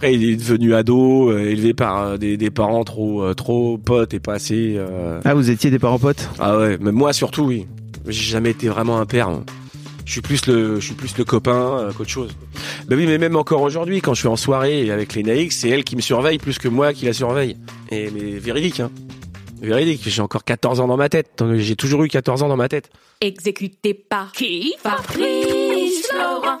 Après, il est devenu ado, euh, élevé par euh, des, des parents trop euh, trop potes et pas assez. euh, Ah, vous étiez des parents potes? Ah ouais, mais moi surtout oui. J'ai jamais été vraiment un père. hein. Je suis plus le, je suis plus le copain euh, qu'autre chose. Ben oui, mais même encore aujourd'hui, quand je suis en soirée avec les Naïx, c'est elle qui me surveille plus que moi qui la surveille. Et mais véridique, hein. Véridique. J'ai encore 14 ans dans ma tête. J'ai toujours eu 14 ans dans ma tête. Exécuté par qui? Fabrice Florent.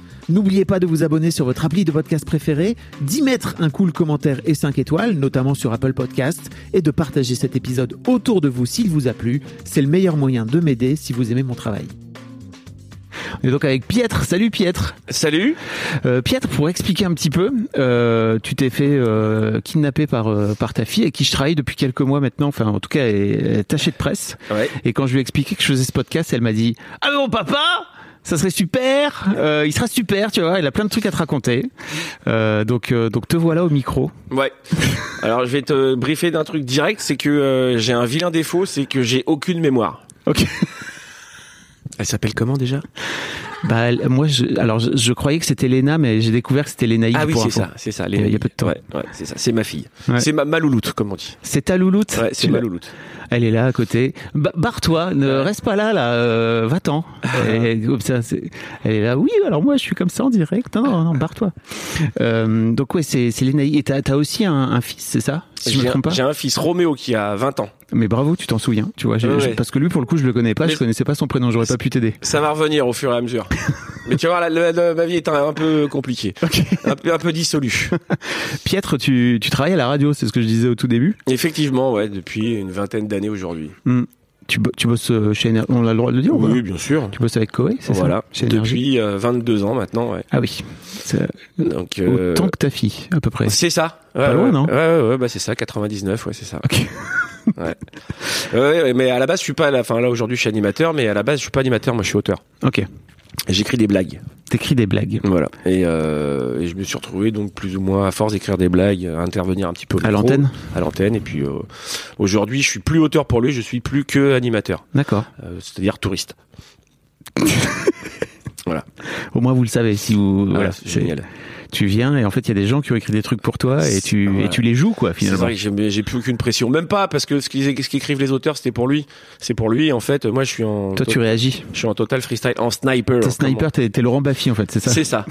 N'oubliez pas de vous abonner sur votre appli de podcast préféré, d'y mettre un cool commentaire et 5 étoiles, notamment sur Apple Podcast, et de partager cet épisode autour de vous s'il vous a plu. C'est le meilleur moyen de m'aider si vous aimez mon travail. On est donc avec Pietre. Salut Pietre. Salut. Euh, Pietre, pour expliquer un petit peu, euh, tu t'es fait euh, kidnapper par, euh, par ta fille avec qui je travaille depuis quelques mois maintenant, enfin en tout cas elle est de presse. Ouais. Et quand je lui ai expliqué que je faisais ce podcast, elle m'a dit Ah mais mon papa? Ça serait super, euh, il sera super, tu vois, il a plein de trucs à te raconter. Euh, donc, euh, donc te voilà au micro. Ouais. Alors je vais te briefer d'un truc direct, c'est que euh, j'ai un vilain défaut, c'est que j'ai aucune mémoire. Ok. Elle s'appelle comment déjà? Bah, elle- moi, je, alors je, je croyais que c'était Léna, mais j'ai découvert que c'était Lénaïque. Ah oui, c'est ça, c'est ça. A- il y a peu de temps. Ouais, ouais, c'est ça. C'est ma fille. Ouais. C'est ma, ma louloute, comme on dit. C'est ta louloute. Ouais, c'est ma louloute. Elle est là à côté. Ba- Barre-toi, ne reste pas là, là. euh, Va-t'en. Et comme ça, c'est- elle est là. Oui, alors moi, je suis comme ça en direct. Non, non, non, barre-toi. Euh, donc ouais, c'est c'est Lénaïque. Et t'as as aussi un, un fils, c'est ça? Si je me J'ai trompe un, pas. j'ai un fils Roméo qui a 20 ans. Mais bravo, tu t'en souviens. Tu vois, Ouais, je- parce que lui, pour le coup, je le connais pas. Mais- Je connaissais pas son prénom. J'aurais pas pu t'aider. Ça va revenir au fur et à mesure. Mais tu vois, la, la- la- ma vie est un, un peu compliquée. Un, peu, un peu dissolue. Pietre, tu, tu travailles à la radio, c'est ce que je disais au tout début. Effectivement, ouais, depuis une vingtaine d'années aujourd'hui. Hmm. Tu, bo- tu bosses euh, chez Ener- On a le droit de le dire ou pas Oui, bien sûr. Tu bosses avec Koei, c'est Voilà. ça Énergie. Depuis euh, 22 ans maintenant, ouais. Ah oui. Donc, euh, autant que ta fille, à peu près. C'est ça. Ouais, Pas loin, ouais. non Ouais, ouais, ouais, bah c'est ça, 99, ouais, c'est ça. Ok. Ouais. Mais à la base, je suis pas, là, enfin là aujourd'hui, je suis animateur, mais à la base, je suis pas animateur, moi, je suis auteur. Ok. J'écris des blagues. T'écris des blagues. Voilà. Et, euh, et je me suis retrouvé donc plus ou moins à force d'écrire des blagues, à intervenir un petit peu au À l'antenne À l'antenne. Et puis euh, aujourd'hui, je suis plus auteur pour lui, je suis plus que animateur, D'accord. euh, c'est-à-dire touriste. voilà. Au moins vous le savez. Si vous, Voilà, voilà, c'est c'est- génial. Tu viens et en fait il y a des gens qui ont écrit des trucs pour toi et tu et tu les joues quoi C'est finalement. vrai que j'ai- plus aucune pression, même pas parce que ce qu'ils ce qu'écrivent les auteurs, c'était pour lui. C'est pour lui. En fait, moi, je suis en, Toi tu réagis. je suis en total freestyle, en sniper. T'es sniper, t'es Laurent Baffy en fait, c'est on- ça. C'est ça,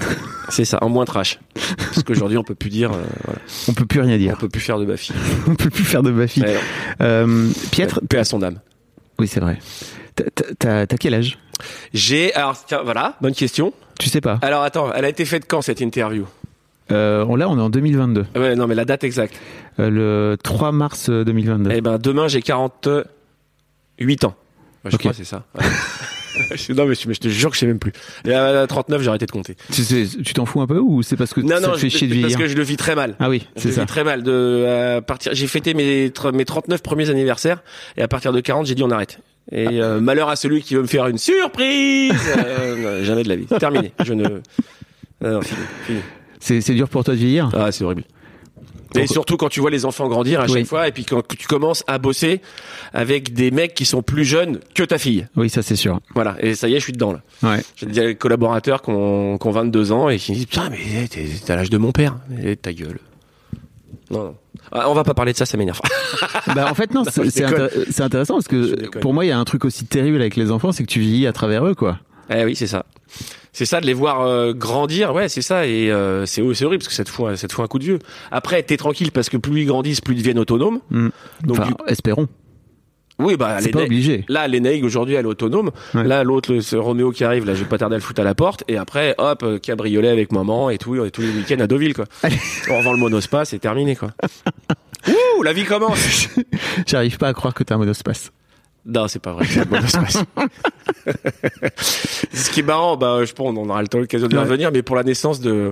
c'est ça, en moins trash. Parce qu'aujourd'hui, on peut plus dire, euh, voilà. On peut plus rien on dire. peut plus faire de Bafi. On peut plus faire de Baffy. Ouais, Euh, Pietre, paix à son âme. oui c'est vrai. T'as quel âge? J'ai, alors tiens, voilà, bonne question. Tu sais pas. Alors attends, elle a été faite quand cette interview? Euh, on- là on est en 2022. Ouais, non, mais la date exacte. Euh, le 3 mars euh, 2022. Eh ben, demain, j'ai 48 ans. Ouais, je Ok. crois, c'est ça. Ouais. Je- non, mais je, mais je te jure que je sais même plus. Et à 39, j'ai arrêté de compter. Tu tu t'en fous un peu ou c'est parce que Non, ça non, te fait je- chier de parce vieillir que je le vis très mal. Ah oui, Je c'est le ça. vis très mal. De à partir, j'ai fêté mes mes 39 premiers anniversaires et à partir de 40, j'ai dit on arrête. Et euh, malheur à celui qui veut me faire une surprise. Euh, jamais de la vie. Terminé. Je ne. Non, non, fini, fini. C'est dur pour toi de vieillir? Ah, c'est horrible. Et surtout quand tu vois les enfants grandir à chaque Oui. fois, et puis quand tu commences à bosser avec des mecs qui sont plus jeunes que ta fille. Oui, ça c'est sûr. Voilà. Et ça y est, je suis dedans là. Ouais. J'ai des collaborateurs qui ont, qui ont 22 ans et qui me disent Putain, mais t'es à l'âge de mon père. Et ta gueule. Non, non. Ah, on va pas parler de ça, ça m'énerve. bah en fait non, c'est intér- intéressant parce que pour moi il y a un truc aussi terrible avec les enfants, c'est que tu vieillis à travers eux quoi. Eh oui, c'est ça. C'est ça de les voir euh, grandir, ouais, c'est ça. Et euh, c'est c'est horrible parce que ça te fout, ça te fout un coup de vieux. Après, t'es tranquille parce que plus ils grandissent, plus ils deviennent autonomes. Mm. Donc, Enfin, du- espérons. Oui, bah, C'est pas obligé. Là, l'Enaïg aujourd'hui, elle est autonome. Ouais. Là, l'autre, ce Roméo qui arrive, là, j'ai pas tardé à le foutre à la porte. Et après, hop, euh, cabriolet avec maman et tout, et tous les week-ends à Deauville, quoi. Allez. On revend le monospace, c'est terminé, quoi. Ouh, la vie commence. J'arrive pas à croire que t'as un monospace. Non, c'est pas vrai. Ce qui est marrant, bah, je pense, on aura le temps l'occasion de Ouais. revenir, mais pour la naissance de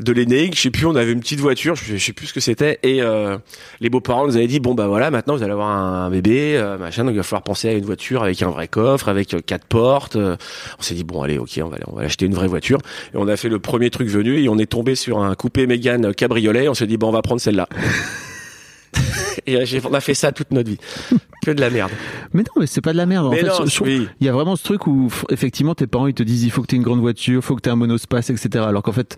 de l'Enaïg, je sais plus, on avait une petite voiture, je, je sais plus ce que c'était, et euh, les beaux-parents nous avaient dit, bon bah voilà, maintenant vous allez avoir un bébé, euh, machin, donc il va falloir penser à une voiture avec un vrai coffre, avec euh, quatre portes. euh. on s'est dit bon allez, ok, on va on va acheter une vraie voiture, et on a fait le premier truc venu, et on est tombé sur un coupé Mégane cabriolet, on s'est dit bon on va prendre celle-là. et euh, on a fait ça toute notre vie, que de la merde. Mais non, mais c'est pas de la merde. En Mais fait, non, je- je trouve- oui. il y a vraiment ce truc où effectivement tes parents ils te disent il faut que tu aies une grande voiture, faut que tu aies un monospace, etc. Alors qu'en fait,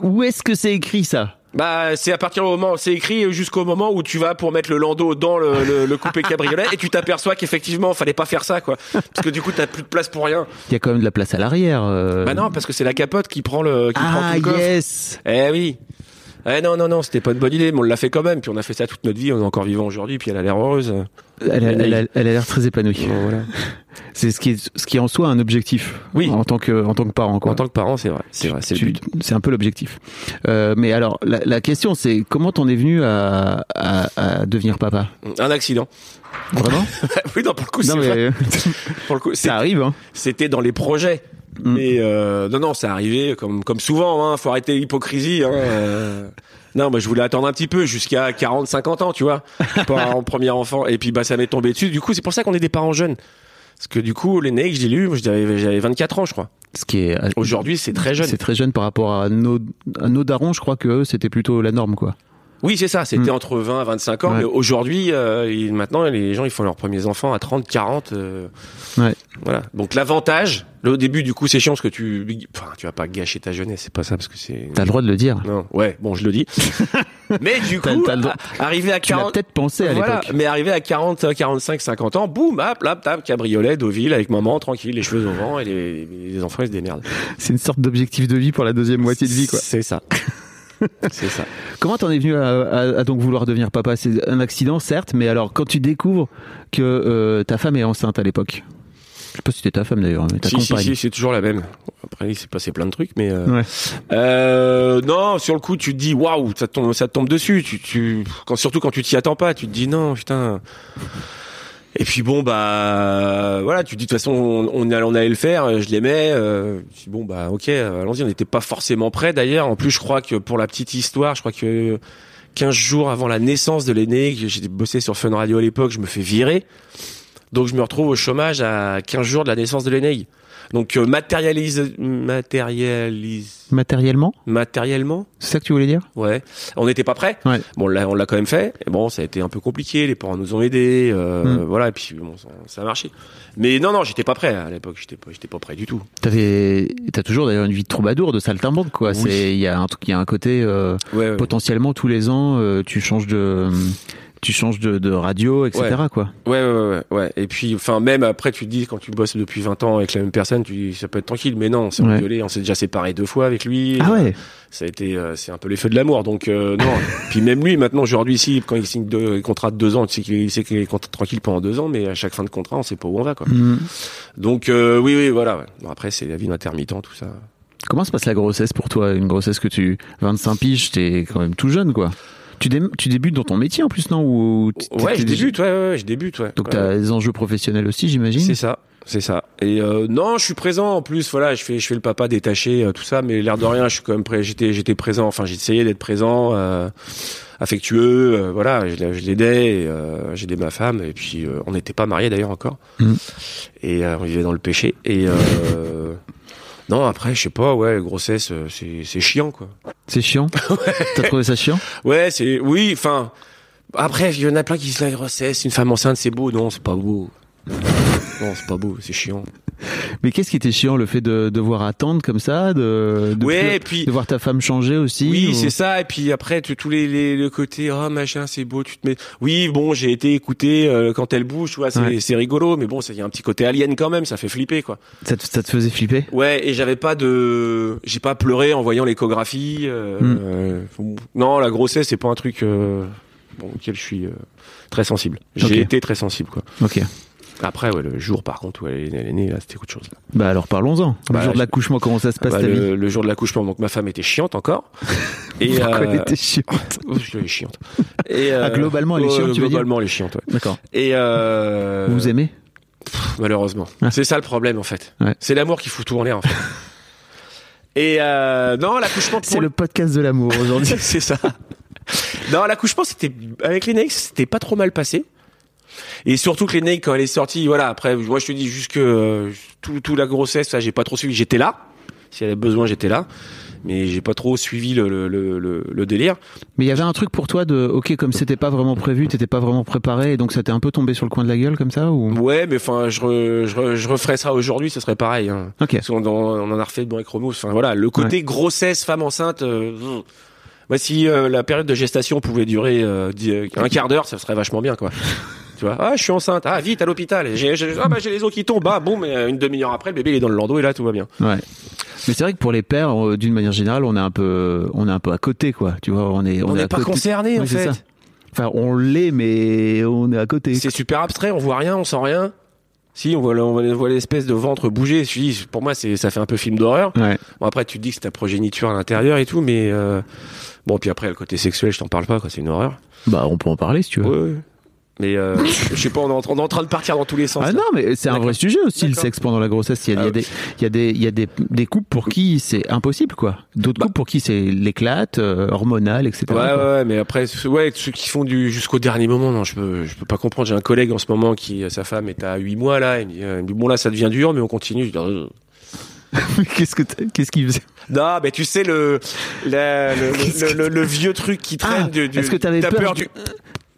où est-ce que c'est écrit ça? Bah, c'est à partir du moment, c'est écrit jusqu'au moment où tu vas pour mettre le landau dans le, le, le coupé cabriolet et tu t'aperçois qu'effectivement, fallait pas faire ça, quoi. Parce que du coup, t'as plus de place pour rien. Il y a quand même de la place à l'arrière. euh. Bah non, parce que c'est la capote qui prend le, qui prend ah tout le coffre. yes. Eh oui. Eh non, non, non, c'était pas une bonne idée, mais on l'a fait quand même. Puis on a fait ça toute notre vie, on est encore vivant aujourd'hui, puis elle a l'air heureuse. Elle, a- elle elle l'air très épanouie. Bon, voilà. C'est ce qui est ce qui est en soi un objectif. Oui. En tant que en tant que parent quoi. En tant que parent, c'est vrai, c'est vrai, c'est le Tu- but. C'est un peu l'objectif. Euh, mais alors, la, la question, c'est comment t'en es venu à, à, à devenir papa? Un accident. Vraiment? Oui, non, pour le coup, c'est vrai. mais Pour le coup, c'est- ça arrive. Hein. c'était dans les projets. Mm. Mais euh, non, non, c'est arrivé comme comme souvent. Hein, faut arrêter l'hypocrisie. Hein, euh. Non, moi je voulais attendre un petit peu jusqu'à 40, 50 ans, tu vois, pour avoir mon premier enfant. Et puis bah ça m'est tombé dessus. Du coup, c'est pour ça qu'on est des parents jeunes. Parce que du coup, les je l'ai lu, j'avais j'avais 24 ans, je crois. Ce qui est Aujourd'hui, c'est très jeune. C'est très jeune par rapport à nos, à nos darons. Je crois que eux, c'était plutôt la norme, quoi. Oui, c'est ça. C'était Mm. entre 20 et 25 ans. Ouais. Mais aujourd'hui, euh, maintenant, les gens, ils font leurs premiers enfants à 30, 40. euh, Ouais. Voilà. Donc l'avantage, au début, du coup, c'est chiant parce que tu, enfin, tu vas pas gâcher ta jeunesse. C'est pas ça parce que c'est. T'as le droit de le dire. Non. Ouais. Bon, je le dis. mais du coup, t'as le à- arrivé à Tu l'as 40. peut-être pensé à Voilà, l'époque. mais arrivé à 40, 45, 50 ans, boum, hop, là, tap, cabriolet, Deauville, avec maman, tranquille, les cheveux au vent, et les, les enfants, ils se démerdent. C'est une sorte d'objectif de vie pour la deuxième moitié de vie, quoi. C'est ça. c'est ça. Comment t'en es venu à, à- à donc vouloir devenir papa? C'est un accident, certes, mais alors quand tu découvres que euh, ta femme est enceinte à l'époque, je sais pas si c'était ta femme d'ailleurs, mais ta Si, si, compagne. si, c'est toujours la même. Après, il s'est passé plein de trucs, mais euh, Ouais. euh, non, sur le coup, tu te dis waouh, ça te tombe, ça tombe dessus. Tu, tu, quand, surtout quand tu t'y attends pas, tu te dis non, putain. Et puis bon bah voilà, tu dis de toute façon on, allait- le faire, je l'aimais. Euh, bon bah ok, allons-y. On n'était pas forcément prêts d'ailleurs. En plus, je crois que pour la petite histoire, je crois que 15 jours avant la naissance de l'aîné, j'ai bossé sur Fun Radio à l'époque, je me fais virer. Donc je me retrouve au chômage à 15 jours de la naissance de l'aîné. Donc euh, matérialise, matérialise, Matériellement, matériellement, c'est ça que tu voulais dire? Ouais. On n'était pas prêts. Ouais. Bon, là, on l'a quand même fait. Et bon, ça a été un peu compliqué. Les parents nous ont aidés. Euh, Mm. Voilà. Et puis bon, ça, ça a marché. Mais non, non, j'étais pas prêt à l'époque. J'étais pas, j'étais pas prêt du tout. T'avais, t'as toujours d'ailleurs une vie de troubadour, de saltimbanque, quoi. Oui. C'est, il y a un truc, il y a un côté euh, Ouais. ouais. potentiellement tous les ans, euh, tu changes de, tu changes de, de radio, etc. Quoi. Ouais, ouais, ouais, ouais. Et puis, enfin, même après, tu te dis, quand tu bosses depuis 20 ans avec la même personne, tu dis, ça peut être tranquille. Mais non, on s'est Ouais. engueulé. On s'est déjà séparés deux fois avec lui. Ah ouais. Ça a été, euh, c'est un peu l'effet de l'amour. Donc, euh, non. puis même lui, maintenant, aujourd'hui, ici, quand il signe deux contrats de deux ans, tu sais qu'il il sait qu'il est tranquille pendant deux ans, mais à chaque fin de contrat, on sait pas où on va, quoi. Mm. Donc, euh, oui, oui, voilà. ouais. Bon, après, c'est la vie d'intermittent, tout ça. Comment se passe la grossesse pour toi? Une grossesse que tu 25 piges, t'es quand même tout jeune, quoi. Tu, dé- tu débutes dans ton métier en plus, non? Ou Ouais, je débute, ouais, ouais, ouais, je débute, ouais. Donc Ouais, t'as des enjeux professionnels aussi, j'imagine? C'est ça, c'est ça. Et euh, non, je suis présent en plus. Voilà, je fais, je fais le papa détaché, euh, tout ça. Mais l'air de rien, je suis quand même prêt. J'étais, j'étais présent. Enfin, essayé d'être présent, euh, affectueux. euh, voilà, je, l'ai- je l'aidais. et, j'ai aidé ma femme. Et puis, on n'était pas mariés d'ailleurs encore. Mhm. Et on vivait dans le péché. Et non, après, je sais pas. Ouais, grossesse, euh, c'est, c'est chiant, quoi. C'est chiant. T'as trouvé ça chiant Ouais, c'est oui. Enfin, après, il y en a plein qui disent la grossesse, une femme enceinte, c'est beau. Non, c'est pas beau. Non, c'est pas beau, c'est chiant. Mais qu'est-ce qui était chiant, le fait de devoir attendre comme ça, de, de, Ouais, plus- et puis- de voir ta femme changer aussi Oui, ou- c'est ça. Et puis après, tous les, les le côté oh machin, c'est beau, tu te mets. Oui, bon, j'ai été écouté euh, quand elle bouge, tu vois, c'est Ouais. rigolo, mais bon, il y a un petit côté alien quand même, ça fait flipper quoi. Ça, te, ça te faisait flipper? Ouais, et j'avais pas de, j'ai pas pleuré en voyant l'échographie. euh, Hmm. euh, non, la grossesse, c'est pas un truc euh, bon, auquel je suis euh, très sensible. J'ai été très sensible quoi. Ok. Après, ouais, le jour par contre où elle est, elle née, là, c'était autre chose. Bah alors parlons-en. Le Bah, jour de l'accouchement, comment ça se passe Bah, ta vie le, le jour de l'accouchement, donc ma femme était chiante encore. Et Pourquoi euh, elle était chiante oh, elle est chiante. Et, Ah, globalement, elle est chiante, tu veux dire Globalement, elle est chiante, ouais. D'accord. Et euh, Vous vous aimez malheureusement, Ah. c'est ça le problème en fait. Ouais. C'est l'amour qui fout tout en l'air en fait. Et euh, non, l'accouchement C'est le podcast de l'amour aujourd'hui. c'est ça. Non, l'accouchement c'était avec les Neix, c'était pas trop mal passé. Et surtout que les Neix quand elle est sortie, voilà, après moi je te dis jusque euh, tout, tout la grossesse, ça j'ai pas trop suivi, j'étais là. Si elle avait besoin, j'étais là. Mais j'ai pas trop suivi le, le, le, le- délire. Mais il y avait un truc pour toi de, ok, comme c'était pas vraiment prévu, t'étais pas vraiment préparé, et donc ça t'est un peu tombé sur le coin de la gueule comme ça ou? Ouais, mais enfin, je, re- je, re- je referais ça aujourd'hui, ce serait pareil. Hein. Ok. Parce qu'on en, on en a refait bon avec Romous. Enfin voilà, le côté grossesse, femme enceinte. Euh, moi, si euh, la période de gestation pouvait durer euh, un quart d'heure, ça serait vachement bien, quoi. tu vois Ah, je suis enceinte. Ah, vite à l'hôpital. J'ai, j'ai- ah bah j'ai les os qui tombent. Ah bon, mais euh, une demi-heure après, le bébé il est dans le landau et là tout va bien. Ouais. Mais c'est vrai que pour les pères, euh, d'une manière générale, on est un peu, on est un peu à côté, quoi. Tu vois, on est, On est n'est à pas concerné en fait. ça. Enfin, on l'est, mais on est à côté. C'est super abstrait. On voit rien, on sent rien. Si on voit, le- on voit- on voit l'espèce de ventre bouger. Je dis, pour moi, c'est, ça fait un peu film d'horreur. Ouais. Bon après tu te dis que c'est ta progéniture à l'intérieur et tout, mais euh, bon puis après le côté sexuel je t'en parle pas quoi, c'est une horreur. Bah, on peut en parler si tu veux. Ouais. Mais euh, je sais pas, on est, en, on est en train de partir dans tous les sens. Ah là. non, mais c'est un vrai sujet aussi, le sexe pendant la grossesse. Il y a, Ah des, il y a des, il y a des, des couples pour qui c'est impossible, quoi. D'autres Bah. couples pour qui c'est l'éclate, euh, hormonal, etc. Ouais, quoi. ouais, mais après, ceux- ouais, ceux qui font du jusqu'au dernier moment, non, je peux, je peux pas comprendre. J'ai un collègue en ce moment qui, sa femme est à 8 mois là, il me dit, euh, il me dit, bon là, ça devient dur, mais on continue. Je dis, euh. qu'est-ce que, qu'est-ce qu'il faisait? Non, mais tu sais le, le, le, le- le vieux truc qui traîne Ah, du, du- est-ce que t'avais t'as peur du,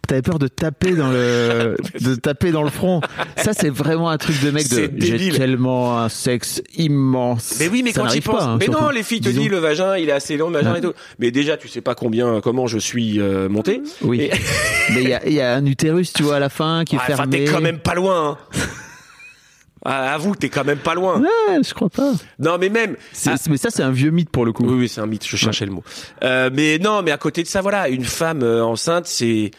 T'avais peur de taper dans le, de taper dans le front. Ça, c'est vraiment un truc de mec de. J'ai tellement un sexe immense. Mais oui, mais Ça quand tu penses, hein, mais non, les filles te Disons. disent le vagin, il est assez long, le vagin et tout. Mais déjà, tu sais pas combien, comment je suis euh, monté. Oui. Et- Mais il y a, y a un utérus, tu vois, à la fin, qui est Ah, fermé. t'es quand même pas loin. Hein. Ah, avoue, t'es quand même pas loin. Ouais, je crois pas. Non, mais même. Ah, Mais ça, c'est un vieux mythe pour le coup. oui, oui, c'est un mythe. Je cherchais le mot. Euh, mais non, mais à côté de ça, voilà, une femme euh, enceinte, c'est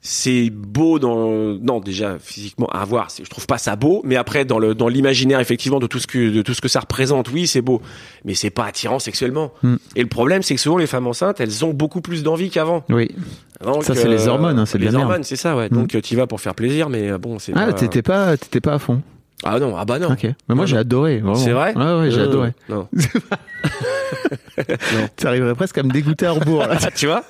c'est beau dans non déjà physiquement à voir. Je trouve pas ça beau, mais après dans le dans l'imaginaire effectivement de tout ce que de tout ce que ça représente, oui, c'est beau, mais c'est pas attirant sexuellement. Hmm. Et le problème, c'est que souvent les femmes enceintes, elles ont beaucoup plus d'envie qu'avant. Oui. Donc, Ça, c'est les hormones, hein, c'est les hormones, c'est ça, ouais. Hmm. Donc tu vas pour faire plaisir, mais euh, bon, c'est Ah, t'étais pas, t'étais pas à fond. Ah non, ah bah non. Ok. Mais moi, j'ai adoré. C'est vrai Ouais, ouais, j'ai Euh, adoré. Non. Ça arriverait presque à me dégoûter à rebours. là. tu vois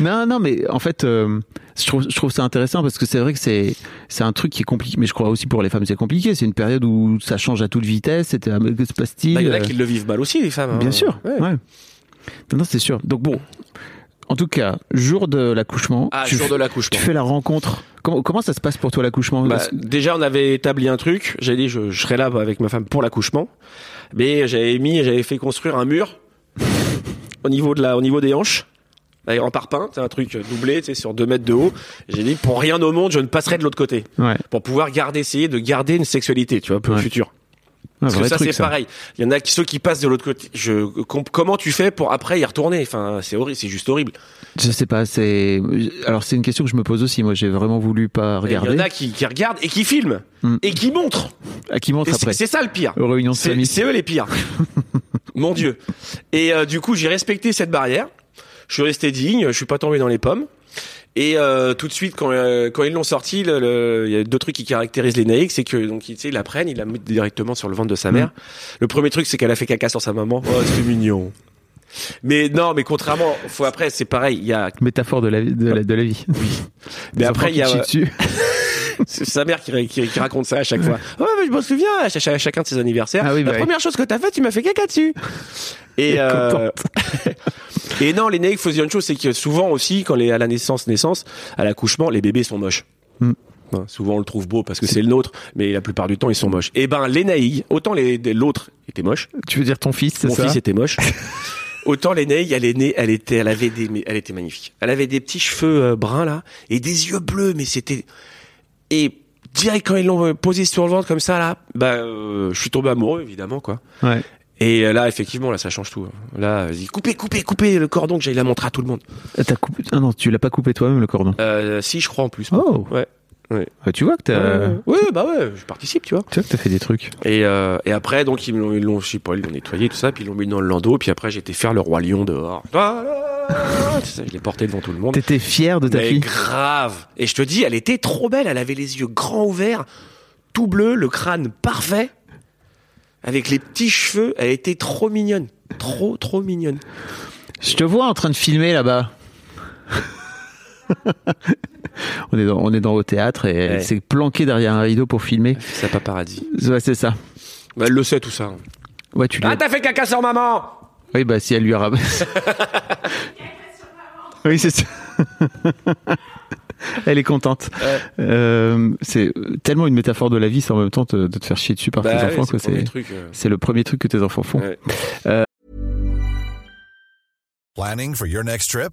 non, non, mais en fait, euh, je trouve, je trouve ça intéressant parce que c'est vrai que c'est, c'est un truc qui est compliqué. Mais je crois aussi pour les femmes, c'est compliqué. C'est une période où ça change à toute vitesse. C'était, ah, mais que se passe-t-il Bah, Il y en a Euh, qui le vivent mal aussi, les femmes. hein. Bien sûr. Ouais. Ouais. Non, non, c'est sûr. Donc bon. En tout cas, jour de l'accouchement, Ah, tu, jour de l'accouchement. tu fais la rencontre. Comment, comment ça se passe pour toi l'accouchement Bah, déjà, on avait établi un truc. J'ai dit, je, je serais là avec ma femme pour l'accouchement. Mais j'avais mis, j'avais fait construire un mur au niveau de la, au niveau des hanches. En parpaing, c'est un truc doublé, tu sais, sur deux mètres de haut. J'ai dit, pour rien au monde, je ne passerai de l'autre côté. Ouais. Pour pouvoir garder, essayer de garder une sexualité, tu vois, pour Ouais. le futur. Parce que ça, c'est pareil. Il y en a qui, ceux qui passent de l'autre côté. Je, com- comment tu fais pour après y retourner? Enfin, c'est horrible, c'est juste horrible. Je sais pas. C'est alors c'est une question que je me pose aussi. Moi, j'ai vraiment voulu pas Et Il regarder. y en a qui, qui regardent et qui filment. Hmm. Et qui montrent. À qui montre Et c'est après c'est ça le pire. Aux réunions de famille. c'est eux les pires. Mon Dieu. Et euh, du coup, j'ai respecté cette barrière. Je suis resté digne. Je suis pas tombé dans les pommes. Et euh, tout de suite, quand, euh, quand ils l'ont sorti, il y a deux trucs qui caractérisent les naïcs, c'est que donc ils ils la prennent, ils la mettent directement sur le ventre de sa mère. Le premier truc, c'est qu'elle a fait caca sur sa maman. Oh, c'est mignon. Mais non, mais contrairement, faut après, c'est pareil. Il y a, Métaphore de la vie. De la, de la vie. mais après, il y a, C'est sa mère qui, qui- qui raconte ça à chaque fois. Ouais, mais je me souviens, à, ch- à chacun de ses anniversaires. Ah oui, bah la oui. première chose que t'as fait, tu m'as fait caca dessus. Et, euh, et non, les faut se dire une chose, c'est que souvent aussi, quand les, à la naissance, naissance, à l'accouchement, les bébés sont moches. Hmm. Hein, souvent on le trouve beau parce que c'est le nôtre, mais la plupart du temps ils sont moches. Et ben les autant l'autre était moche, Tu veux dire ton fils, c'est mon ça? fils était moche. Autant les naïgs, elle est née, elle était, elle avait des, mais elle était magnifique. Elle avait des petits cheveux euh, bruns là et des yeux bleus, mais c'était et direct quand ils l'ont euh, posé sur le ventre comme ça là, bah euh, je suis tombé amoureux évidemment quoi. Ouais. Et euh, là effectivement là ça change tout. Là, vas-y, coupez, coupez, coupez le cordon que j'aille la montrer à tout le monde. Euh, T'as coupé... Ah non, tu l'as pas coupé toi-même le cordon. Euh, si je crois en plus. Oh. Ouais. Euh, tu vois que t'as, Ouais, bah ouais, je participe, tu vois. tu vois que t'as fait des trucs. Et, euh, et après, donc, ils l'ont, ils l'ont, je sais pas, ils l'ont nettoyé, tout ça, puis ils l'ont mis dans le landau, puis après, j'ai été faire le roi lion dehors. Voilà. C'est ça, je l'ai porté devant tout le monde. T'étais fier de ta Mais fille. grave. Et je te dis, elle était trop belle. Elle avait les yeux grands ouverts, tout bleu, le crâne parfait, avec les petits cheveux. Elle était trop mignonne. Trop, trop mignonne. Je te vois en train de filmer là-bas. on est dans, on est dans au théâtre et Ouais. elle s'est planquée derrière un rideau pour filmer. C'est pas paradis. Ouais, c'est ça. Bah, elle le sait, tout ça. Ouais, tu lui. Ah, t'as fait caca sur maman! Oui, bah si elle lui a rab- oui, c'est ça. elle est contente. Ouais. Euh, c'est tellement une métaphore de la vie, c'est en même temps te- de te faire chier dessus par tes Bah, enfants. ouais, quoi. c'est le premier C'est truc. euh. c'est le premier truc que tes enfants font. Ouais. Planning for your next trip?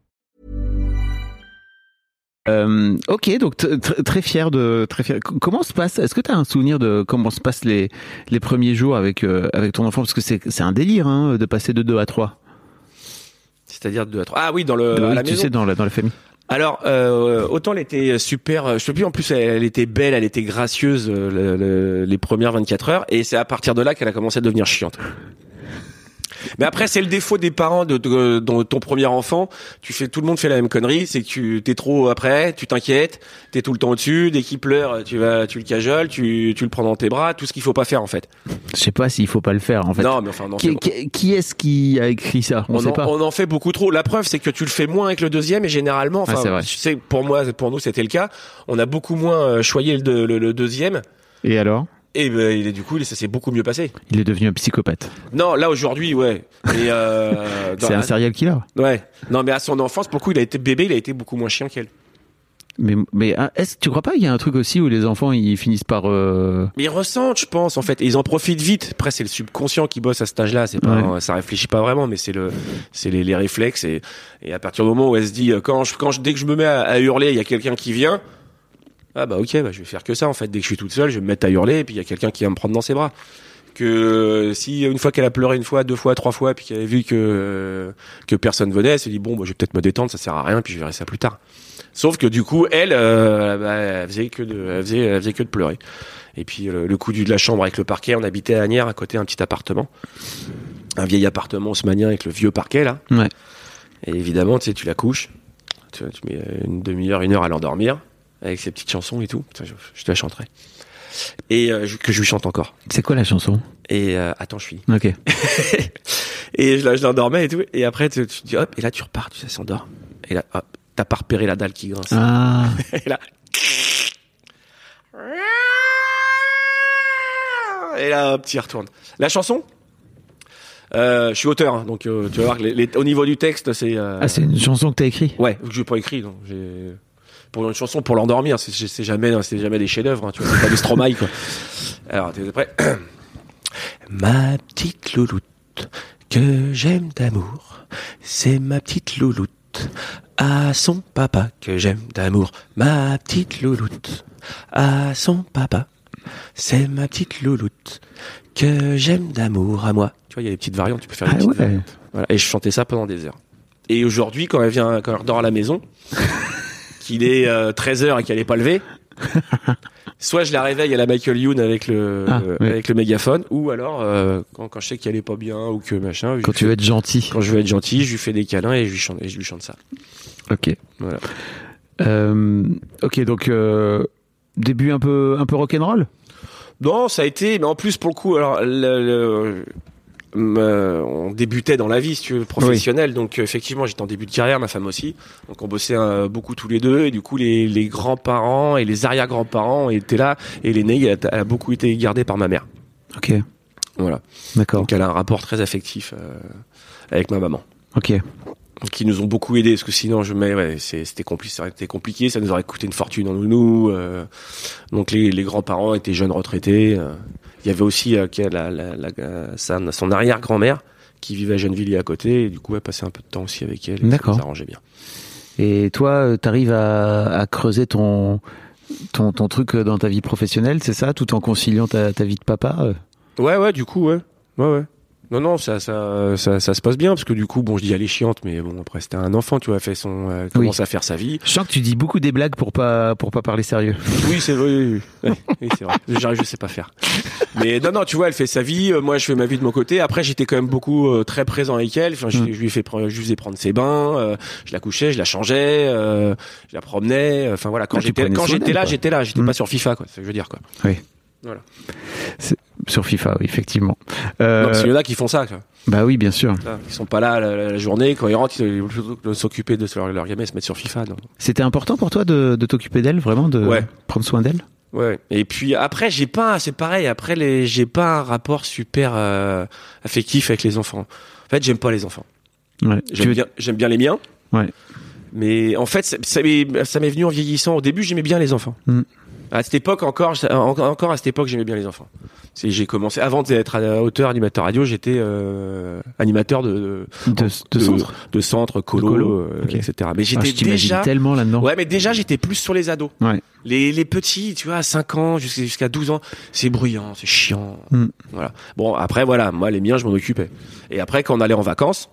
Euh, ok, donc très fier de très fier. Comment se passe Est-ce que tu as un souvenir de comment se passent les les premiers jours avec euh, avec ton enfant? Parce que c'est c'est un délire hein, de passer de 2 à 3. C'est-à-dire de deux à trois. Ah oui, dans le, à la tu maison. sais dans la dans la famille. Alors, euh, autant elle était super, je sais plus, en plus elle, elle était belle, elle était gracieuse euh, le- le- les premières 24 heures, et c'est à partir de là qu'elle a commencé à devenir chiante. Mais après, c'est le défaut des parents de, de- dans ton premier enfant. Tu fais, tout le monde fait la même connerie, c'est que tu t'es trop après, tu t'inquiètes, t'es tout le temps au-dessus. Dès qu'il pleure, tu vas, tu le cajoles, tu, tu le prends dans tes bras, tout ce qu'il faut pas faire en fait. Je sais pas s'il faut pas le faire en fait. Non, mais enfin, on en Qui, qui- qui est-ce qui a écrit ça? On, on, sait en, pas. on en fait beaucoup trop. La preuve, c'est que tu le fais moins avec le deuxième et généralement, Ah, c'est enfin, vrai. tu sais, pour moi, pour nous, c'était le cas. On a beaucoup moins euh, choyé le, deux- le- le deuxième Et alors? Et ben, il est du coup, ça s'est beaucoup mieux passé. Il est devenu un psychopathe. Non, là aujourd'hui, ouais. Euh, C'est un serial killer. Ouais. Non, mais à son enfance, pour le coup, il a été bébé, il a été beaucoup moins chien qu'elle. Mais mais ah, est-ce tu crois pas qu'il y a un truc aussi où les enfants ils finissent par euh, Mais ils ressentent, je pense, en fait. Et ils en profitent vite. Après, c'est le subconscient qui bosse à cet âge-là. C'est pas, Ouais. ça réfléchit pas vraiment, mais c'est le, c'est les, les réflexes. Et, et à partir du moment où elle se dit, euh, quand je, quand je, dès que je me mets à, à hurler, il y a quelqu'un qui vient. Ah bah ok, bah, je vais faire que ça en fait. Dès que je suis toute seule, je vais me mettre à hurler et puis il y a quelqu'un qui va me prendre dans ses bras. Que euh, si une fois qu'elle a pleuré une fois, deux fois, trois fois, puis qu'elle a vu que euh, que personne venait, elle s'est dit bon, bah, je vais peut-être me détendre, ça sert à rien, puis je verrai ça plus tard. Sauf que du coup, elle, euh, bah, elle faisait que de, elle faisait, elle faisait que de pleurer. Et puis le, le coup du de la chambre avec le parquet, on habitait à Agnières, à côté un petit appartement, un vieil appartement haussmanien avec le vieux parquet là. Ouais. Et évidemment, tu sais, tu la couches, tu, tu mets une demi-heure, une heure à l'endormir, avec ses petites chansons et tout. Putain, Je, je te la chanterai. Et euh, je- que je lui chante encore. C'est quoi la chanson? Et euh, attends, je suis. Ok. Et je, je l'endormais et tout. Et après, tu, tu dis hop, et là tu repars, tu sais, s'endort. Et là, hop, t'as pas repéré la dalle qui grince. Ah. Et là. Et là, hop, tu y retournes. La chanson? Euh, Je suis auteur, hein, donc euh, tu vas voir que les- les- au niveau du texte, c'est. euh, Ah, c'est une chanson que t'as écrit Ouais, que j'ai pas écrit. Donc j'ai pour une chanson pour l'endormir, c'est- jamais, c'est jamais des chefs-d'œuvre. Hein, tu vois, c'est pas des Stromae quoi. Alors t'es prêt Ma petite louloute que j'aime d'amour, c'est ma petite louloute À son papa que j'aime d'amour, ma petite louloute. À son papa, c'est ma petite louloute que j'aime d'amour à moi. Tu vois, il y a des petites variantes, tu peux faire des Ah petites ouais. variantes. Voilà. Et je chantais ça pendant des heures. Et aujourd'hui, quand elle vient, quand elle dort à la maison, qu'il est 13h et qu'elle est pas levée, soit je la réveille à la Michael Youn avec le, Ah, euh, oui. avec le mégaphone, ou alors, euh, quand, quand je sais qu'elle est pas bien ou que machin, Quand tu veux être gentil. quand je veux être gentil, je lui fais des câlins et je lui chante, et je lui chante ça. Ok. Voilà. Euh, ok, donc euh, début un peu un peu rock'n'roll? Non, ça a été, mais en plus pour le coup, alors le- le- euh, on débutait dans la vie, si tu veux, professionnelle. Donc euh, effectivement, j'étais en début de carrière, ma femme aussi. Donc on bossait euh, beaucoup tous les deux, et du coup les, les grands-parents et les arrière-grands-parents étaient là, et l'aîné elle, a- elle a beaucoup été gardée par ma mère. Ok, Voilà. d'accord. Donc elle a un rapport très affectif euh, avec ma maman. Ok. Qui nous ont beaucoup aidés parce que sinon je mais ouais c'était compliqué ça aurait été compliqué ça nous aurait coûté une fortune en nounou euh, donc les, les grands-parents étaient jeunes retraités euh. il y avait aussi euh, la, la, la- euh, sa- son arrière-grand-mère qui vivait à Gennevilliers à côté et du coup elle passait un peu de temps aussi avec elle ça D'accord. nous arrangeait bien Et toi, euh, t'arrives à, à creuser ton, ton ton truc dans ta vie professionnelle, c'est ça, tout en conciliant ta, ta vie de papa. euh? Ouais ouais du coup ouais ouais ouais non non ça ça, ça ça se passe bien parce que du coup bon je dis elle est chiante mais bon après c'était un enfant tu vois fait son euh, commence à faire sa vie Je sens que tu dis beaucoup des blagues pour pas pour pas parler sérieux. Oui, c'est vrai. Oui, oui, oui. Oui, c'est vrai. J'arrive, je sais pas faire. Mais non, non, tu vois, elle fait sa vie. euh, Moi, je fais ma vie de mon côté. Après, j'étais quand même beaucoup euh, très présent avec elle. Enfin, je, Mm. je lui pre- je lui faisais prendre ses bains. euh, je la couchais, je la changeais, euh, je la promenais. Enfin voilà, quand Ah, j'étais, quand j'étais là, j'étais là. J'étais Mm. pas sur FIFA, quoi. C'est ce que je veux dire, quoi. Oui. Voilà. Sur FIFA, oui, effectivement. Euh, Non, parce qu'il y en a qui font ça, quoi. bah oui, bien sûr. Ils sont pas là la, journée. Quand ils rentrent, ils plutôt que de s'occuper de leur, leur gamin, se mettre sur FIFA. C'était important pour toi de, de t'occuper d'elle, vraiment, de Ouais. prendre soin d'elle? Ouais. Et puis après, j'ai pas, c'est pareil. Après, les, j'ai pas un rapport super euh, affectif avec les enfants. En fait, j'aime pas les enfants. Ouais. J'aime veux- bien, j'aime bien les miens. Ouais. Mais en fait, ça, ça m'est ça m'est venu en vieillissant. Au début, j'aimais bien les enfants. Mm. À cette époque encore, en- encore à cette époque, j'aimais bien les enfants. J'ai commencé avant d'être auteur, animateur radio, j'étais euh, animateur de De, de centre. de centre, colo, De colo, euh, ok. etc. Mais Ah, j'étais t'imagine déjà, tellement là-dedans. ouais, mais déjà j'étais plus sur les ados. Ouais. Les, les petits, tu vois, à 5 ans jusqu'à jusqu'à 12 ans, c'est bruyant, c'est chiant. Mm. Voilà. Bon, après, voilà, moi, les miens, je m'en occupais. Et après, quand on allait en vacances,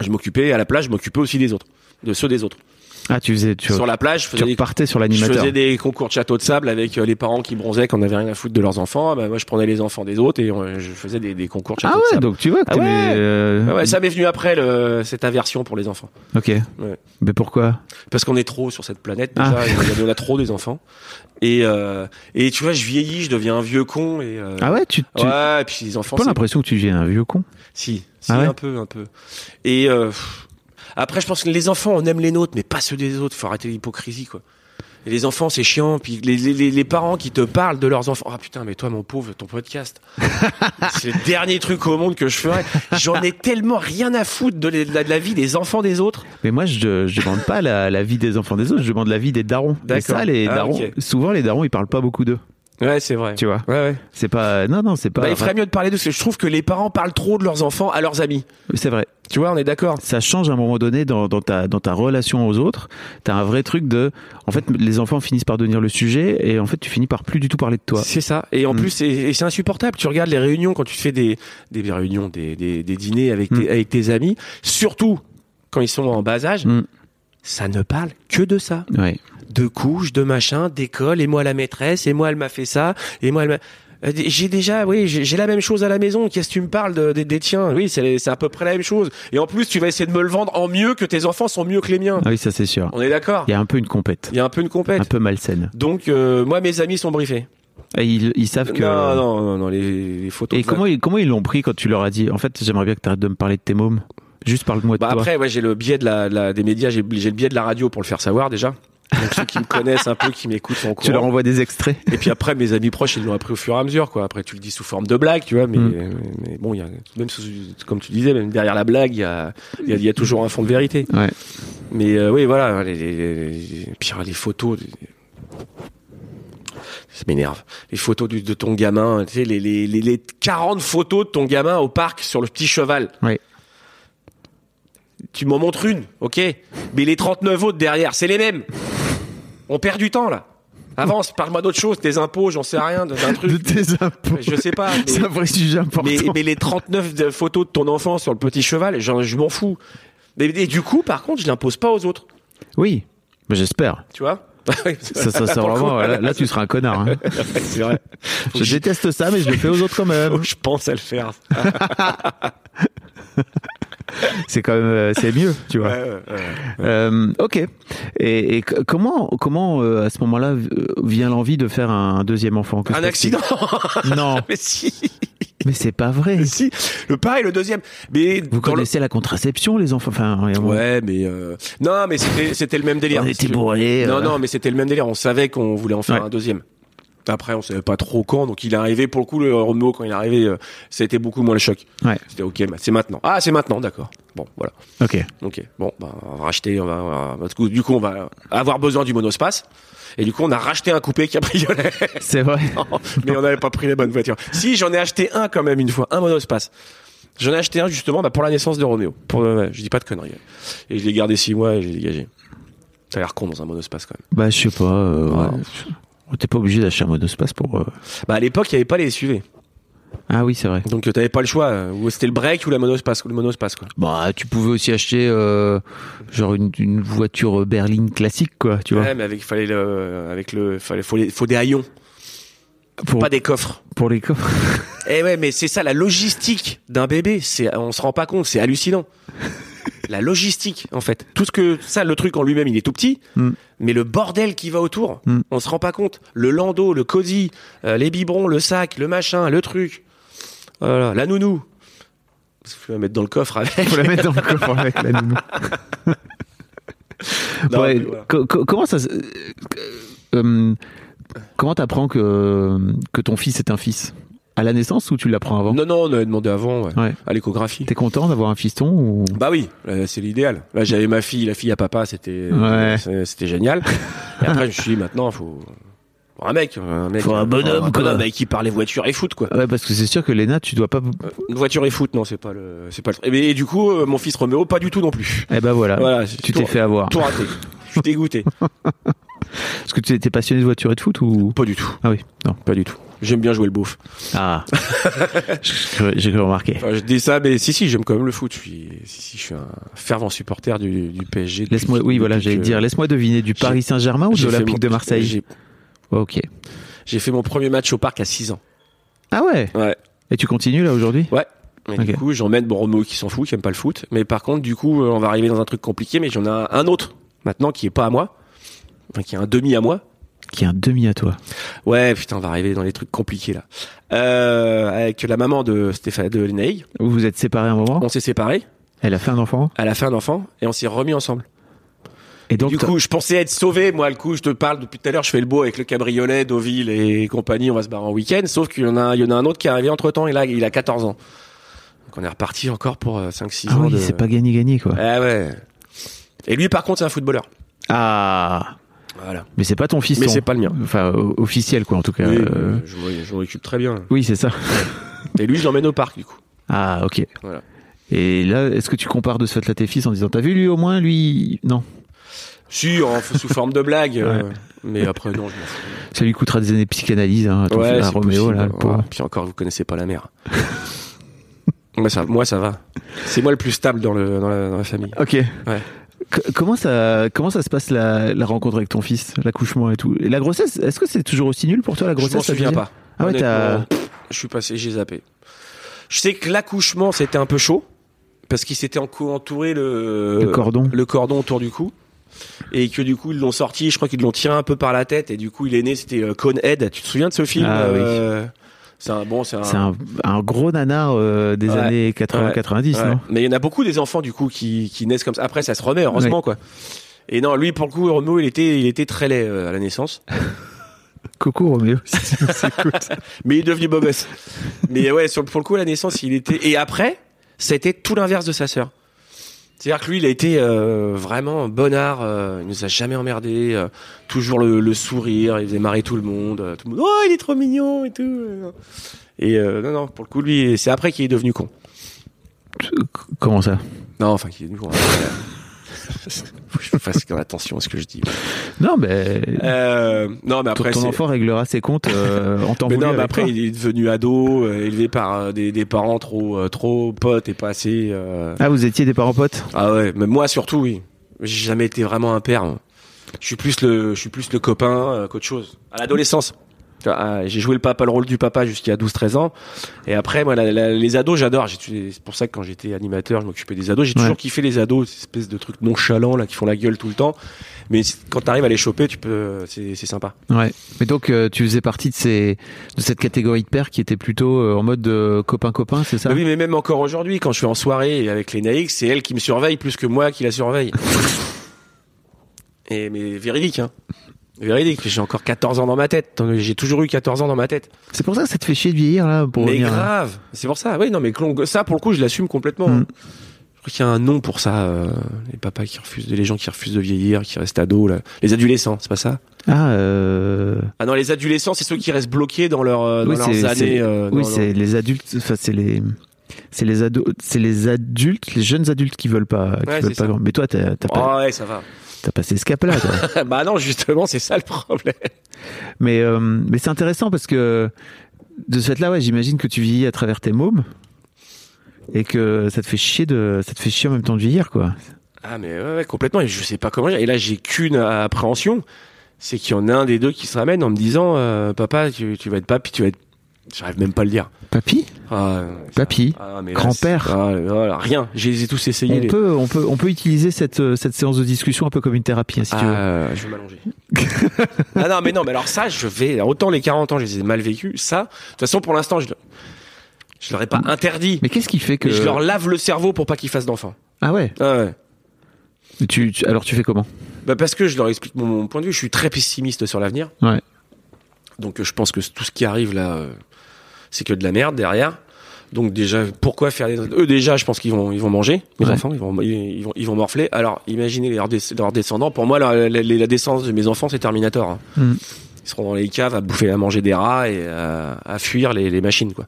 je m'occupais, à la plage, je m'occupais aussi des autres. De ceux des autres. Ah, tu faisais, tu, Sur la plage, je tu faisais, des, repartais sur je l'animateur. faisais des concours de château de sable avec euh, les parents qui bronzaient, qu'on avait rien à foutre de leurs enfants. Bah, moi, je prenais les enfants des autres et euh, je faisais des, des concours de château Ah de ouais, sable. donc tu vois que Ah ouais. euh, Ah ouais, ça m'est venu après le, cette aversion pour les enfants. Ok. Mais pourquoi? Parce qu'on est trop sur cette planète Ah. déjà, y en a trop des enfants. Et, euh, et tu vois, je vieillis, je deviens un vieux con. Et, euh, Ah ouais, tu, tu Ouais, et puis les enfants, pas l'impression que tu deviens un vieux con. Si, si Ah un peu, un peu. Et euh, pff, après, je pense que les enfants, on aime les nôtres, mais pas ceux des autres. Faut arrêter l'hypocrisie, quoi. Et les enfants, c'est chiant. Puis les, les, les, parents qui te parlent de leurs enfants. Ah putain, mais toi, mon pauvre, ton podcast, c'est le dernier truc au monde que je ferais. J'en ai tellement rien à foutre de, les- de la, de la vie des enfants des autres. Mais moi, je, je demande pas la, la vie des enfants des autres, je demande la vie des darons. Et D'accord. ça, les Ah, darons, souvent les darons, ils parlent pas beaucoup d'eux. Ouais, c'est vrai. Tu vois Ouais, ouais. C'est pas, non, non, c'est pas. Bah, il ferait mieux de parler de ce que je trouve que les parents parlent trop de leurs enfants à leurs amis. C'est vrai. Tu vois, on est d'accord. Ça change à un moment donné dans, dans ta dans ta relation aux autres. T'as un vrai truc de, en fait, les enfants finissent par devenir le sujet et en fait, tu finis par plus du tout parler de toi. C'est ça. Et en Mm. plus, c'est et c'est insupportable. Tu regardes les réunions quand tu fais des, des réunions, des, des, des dîners avec tes, Mm. avec tes amis, surtout quand ils sont en bas âge, Mm. ça ne parle que de ça. Ouais. De couches, de machin, d'école, et moi la maîtresse, et moi elle m'a fait ça, et moi elle m'a... J'ai déjà, oui, j'ai la même chose à la maison. Qu'est-ce que tu me parles de- des- des tiens? Oui, c'est à peu près la même chose. Et en plus, tu vas essayer de me le vendre en mieux que tes enfants sont mieux que les miens. Ah oui, ça c'est sûr. On est d'accord? Il y a un peu une compète, Il y a un peu une compète. un peu malsaine. Donc, euh, moi, mes amis sont briefés. Et ils, ils savent que. Non, non, non, non, les, les photos. Et comment ils, comment ils l'ont pris quand tu leur as dit En fait, j'aimerais bien que tu arrêtes de me parler de tes mômes. Juste parle-moi de Bah toi. après, ouais, j'ai le biais de la, de la- des médias, j'ai le biais de la radio pour le faire savoir déjà. Donc ceux qui me connaissent un peu, qui m'écoutent sont au tu leur envoies des extraits. Et puis après, mes amis proches, ils l'ont appris au fur et à mesure, quoi. Après, tu le dis sous forme de blague, tu vois, mais, Mm. mais bon, il y a, même sous- comme tu disais, même derrière la blague, il y a, y a, y a toujours un fond de vérité. Ouais. Mais euh, oui, voilà, les, les, les- les photos. Ça m'énerve. Les photos du- de ton gamin, tu sais, les, les, les, les 40 photos de ton gamin au parc sur le petit cheval. Ouais. Tu m'en montres une, ok. Mais les 39 autres derrière, c'est les mêmes. On perd du temps là. Avance, parle-moi d'autre chose, tes impôts, j'en sais rien, d'un De truc. tes impôts. Je sais pas. C'est un vrai sujet important. mais, mais les 39 de photos de ton enfant sur le petit cheval, je m'en fous. Et du coup, par contre, je l'impose pas aux autres. Oui, j'espère. Tu vois Ça, ça, ça, coup, vraiment, là, là, tu seras un connard. hein. C'est vrai. Je déteste ça, mais je le fais aux autres quand même. Faut que je pense à le faire. C'est quand même, euh, c'est mieux, tu vois. Ouais, ouais, ouais. Euh, ok. Et, et comment, comment euh, à ce moment-là euh, vient l'envie de faire un deuxième enfant Un accident Non, Mais si mais c'est pas vrai. Mais si Le pareil, le deuxième. Mais Vous le- connaissez la contraception, les enfants? Enfin. Ouais, mais euh, non, mais c'était c'était le même délire. On était bourrés. Non, euh. non, mais c'était le même délire. On savait qu'on voulait en faire Ouais. un deuxième. Après, on savait pas trop quand, donc il est arrivé. Pour le coup, le Renault, quand il est arrivé, euh, ça a été beaucoup moins le choc. Ouais. C'était ok, bah, c'est maintenant. Ah, c'est maintenant, d'accord. Bon, voilà. Ok. Ok. Bon, bah, on va racheter. On va, on va- du coup- on va avoir besoin du monospace. Et du coup, on a racheté un coupé cabriolet. C'est vrai. mais on n'avait pas pris les bonnes voitures. Si, j'en ai acheté un quand même une fois, un monospace. J'en ai acheté un justement bah, pour la naissance de Roméo. Pour, euh, je dis pas de conneries. Et je l'ai gardé six mois et je l'ai dégagé. Ça a l'air con dans un monospace quand même. Bah, je sais pas. Euh, Ouais. ouais. T'es pas obligé d'acheter un monospace pour. euh, Bah à l'époque, il y avait pas les SUV. Ah oui, c'est vrai. Donc euh, t'avais pas le choix. euh, Ou c'était le break ou la monospace, ou le monospace quoi. Bah, tu pouvais aussi acheter euh, genre une, une voiture berline classique, quoi. Tu vois. Ouais, mais avec fallait le avec le fallait faut, les- faut des haillons, pour, pas des coffres. pour les coffres. Eh ouais, mais c'est ça la logistique d'un bébé, c'est on se rend pas compte, c'est hallucinant. La logistique en fait. Tout ce que ça le truc en lui-même, il est tout petit, Mm. mais le bordel qui va autour, Mm. on se rend pas compte. Le landau, le cosy, euh, les biberons, le sac, le machin, le truc. Voilà, la nounou. Faut la mettre dans le coffre avec. Faut la mettre dans le coffre avec la nounou. Non, Ouais, mais voilà. co- co- comment ça euh, euh, comment t'apprends que que ton fils est un fils? À la naissance ou tu l'apprends avant Non, non, on avait demandé avant, ouais. Ouais. à l'échographie. T'es content d'avoir un fiston ou Bah oui, c'est l'idéal. Là, j'avais ma fille, la fille à papa, c'était Ouais. c'est- c'était génial. Et après, je me suis dit, maintenant, faut, faut un mec, un mec, Faut un bonhomme, un, quoi. un mec qui parle voiture et foot, quoi. Ouais, parce que c'est sûr que Léna, tu dois pas. Euh, Une voiture et foot, non, c'est pas le, c'est pas le. Et, et du coup, euh, mon fils Roméo, pas du tout non plus. Eh ben voilà. Voilà, tu t'es fait avoir. Tout raté. Je suis dégoûté. Parce que tu étais passionné de voiture et de foot ou Pas du tout. Ah oui. Non. Pas du tout. J'aime bien jouer le beauf. Ah. J'ai. Enfin, je dis ça, mais si, si, j'aime quand même le foot. Je suis, si, si, je suis un fervent supporter du, du PSG. Laisse-moi, oui, voilà, j'allais dire, laisse-moi deviner du Paris Saint-Germain ou de l'Olympique de Marseille. j'ai- Ok. J'ai fait mon premier match au parc à 6 ans. Ah ouais. Ouais. Et tu continues là aujourd'hui Ouais. Du coup, j'emmène bon Romo qui s'en fout, qui aime pas le foot. Mais par contre, du coup, euh, on va arriver dans un truc compliqué. Mais j'en ai un, un autre maintenant qui est pas à moi, enfin, qui est un demi à moi. Qui est un demi à toi. Ouais, putain, on va arriver dans les trucs compliqués là. Euh, avec la maman de Stéphane de Lenaï, Vous vous êtes séparés un moment on s'est séparés. Elle a fait un enfant Elle a fait un enfant et on s'est remis ensemble. Et donc, du coup, je pensais être sauvé. Moi, le coup, je te parle depuis tout à l'heure. Je fais le beau avec le cabriolet, Deauville et compagnie. On va se barrer en week-end. Sauf qu'il y en a, il y en a un autre qui est arrivé entre temps. Et là, il a 14 ans. Donc, on est reparti encore pour 5-6 ah ans. oui, de... c'est pas gagné gagné quoi. Ah ouais. Et lui, par contre, c'est un footballeur. Ah. Voilà. Mais c'est pas ton fils. Mais c'est pas le mien. Enfin, officiel quoi en tout cas. Oui, Euh, je m'en- occupe très bien. Oui, c'est ça. Et lui, je l'emmène au parc, du coup. Ah, ok. Voilà. Et là, est-ce que tu compares de ce fait là tes fils en disant t'as vu lui au moins lui non Si, en, sous forme de blague. euh, mais après, non, je m'en fous. ça lui coûtera des années de psychanalyse hein, à, ton Ouais, fils, à Roméo possible. là le pauvre. Ouais. Puis encore, vous connaissez pas la mère. moi, ça, moi, ça va. C'est moi le plus stable dans, le, dans, la, dans la famille. Ok. Ouais. Comment ça, comment ça se passe la, la rencontre avec ton fils, l'accouchement et tout? Et la grossesse, est-ce que c'est toujours aussi nul pour toi la Je m'en grossesse souviens pas. Ah ouais, t'as- Je suis passé, j'ai zappé. Je sais que l'accouchement, c'était un peu chaud. Parce qu'il s'était entouré le, Le cordon. le cordon autour du cou. Et que du coup, ils l'ont sorti, je crois qu'ils l'ont tiré un peu par la tête. Et du coup, il est né, c'était euh, Conehead. Tu te souviens de ce film Ah oui. C'est un, bon, c'est un, C'est un, un gros nanar euh, des Ouais. années 80-90, Ouais. non Mais il y en a beaucoup des enfants du coup qui, qui naissent comme ça. Après, ça se remet heureusement quoi. Et non, lui pour le coup, Romo, il était, il était très laid euh, à la naissance, Coucou Roméo. mais il est devenu beau gosse. mais ouais, sur, pour le coup, à la naissance, il était. Et après, été tout l'inverse de sa sœur. C'est-à-dire que lui, il a été euh, vraiment bonnard. Euh, il nous a jamais emmerdé. euh, toujours le, le sourire. Il faisait marrer tout le monde. euh, tout le monde. Oh, il est trop mignon et tout. euh. Et euh, non, non, pour le coup, lui, c'est après qu'il est devenu con. Comment ça? Non, enfin, qui est nouveau. Faut que je fasse attention à ce que je dis. Non, mais Euh, non, mais après, ton enfant réglera ses comptes euh, en temps Mais voulu non, mais après, toi. il est devenu ado, euh, élevé par euh, des, des parents trop, euh, trop potes et pas assez. euh, Ah, vous étiez des parents potes? Ah ouais, mais moi surtout, oui. J'ai jamais été vraiment un père. moi. Je suis plus le, je suis plus le copain euh, qu'autre chose. À l'adolescence. Ah, J'ai joué le papa, le rôle du papa jusqu'à 12-13 ans. Et après, moi, la- la- les ados, j'adore. C'est pour ça que quand j'étais animateur, je m'occupais des ados. J'ai Ouais. toujours kiffé les ados, ces espèces de trucs nonchalants là qui font la gueule tout le temps. Mais quand t'arrives à les choper, tu peux, c'est sympa. Ouais. Mais donc, euh, tu faisais partie de, ces, de cette catégorie de pères qui était plutôt euh, en mode euh, copain-copain, c'est ça? Bah oui, mais même encore aujourd'hui, quand je suis en soirée avec les naïcs, c'est elle qui me surveille plus que moi qui la surveille. Et mais véridique, hein. Véridique. J'ai encore 14 ans dans ma tête. J'ai toujours eu 14 ans dans ma tête. C'est pour ça que ça te fait chier de vieillir, là pour mais hein. grave. C'est pour ça. Oui, non, mais ça, pour le coup, je l'assume complètement. Mm. Je crois qu'il y a un nom pour ça. euh, les papas qui refusent, les gens qui refusent de vieillir, qui restent ados, là. Les adolescents, c'est pas ça? Ah, euh... Ah non, les adolescents, c'est ceux qui restent bloqués dans, leur, euh, oui, leurs années. euh, oui, c'est les adultes, enfin, c'est les. C'est les ados, c'est les adultes, les jeunes adultes qui veulent pas, qui Ouais, veulent pas. ça. Mais toi, t'as t'as Oh, pas, ouais, ça va. T'as passé ce cap-là, toi. bah non, justement, c'est ça le problème. Mais, euh, mais c'est intéressant parce que de ce fait-là, ouais, j'imagine que tu vieillis à travers tes mômes et que ça te fait chier de, ça te fait chier en même temps de vieillir, quoi. Ah mais ouais, ouais, complètement. Et je sais pas comment. Et là, j'ai qu'une appréhension, c'est qu'il y en a un des deux qui se ramène en me disant, euh, papa, tu, tu vas être papy, tu vas être. J'arrive même pas à le dire. Papy, Ah, ça- papy. ah, Grand-père. ah, voilà, rien. Je les ai tous essayés. On les- peut, on peut, on peut utiliser cette, euh, cette séance de discussion un peu comme une thérapie, hein, si tu veux. Ah, je vais m'allonger. ah non, mais non, mais alors ça, je vais. Autant les 40 ans, je les ai mal vécus. Ça, de toute façon, pour l'instant, je, je leur ai pas interdit. Mais qu'est-ce qui fait que Mais je leur lave le cerveau pour pas qu'ils fassent d'enfants. Ah ouais. Ah ouais. Mais Tu, tu- alors tu fais comment? Bah parce que je leur explique mon, mon point de vue. Je suis très pessimiste sur l'avenir. Ouais. Donc euh, je pense que tout ce qui arrive là, euh, c'est que de la merde derrière. Donc déjà, pourquoi faire des... eux déjà, je pense qu'ils vont ils vont manger les Ouais. enfants, ils vont ils vont ils vont morfler. Alors imaginez leurs, descendants. Pour moi, la, la, la descendance de mes enfants, c'est Terminator. hein. Mm. Ils seront dans les caves à bouffer, à manger des rats et à, à fuir les, les machines quoi.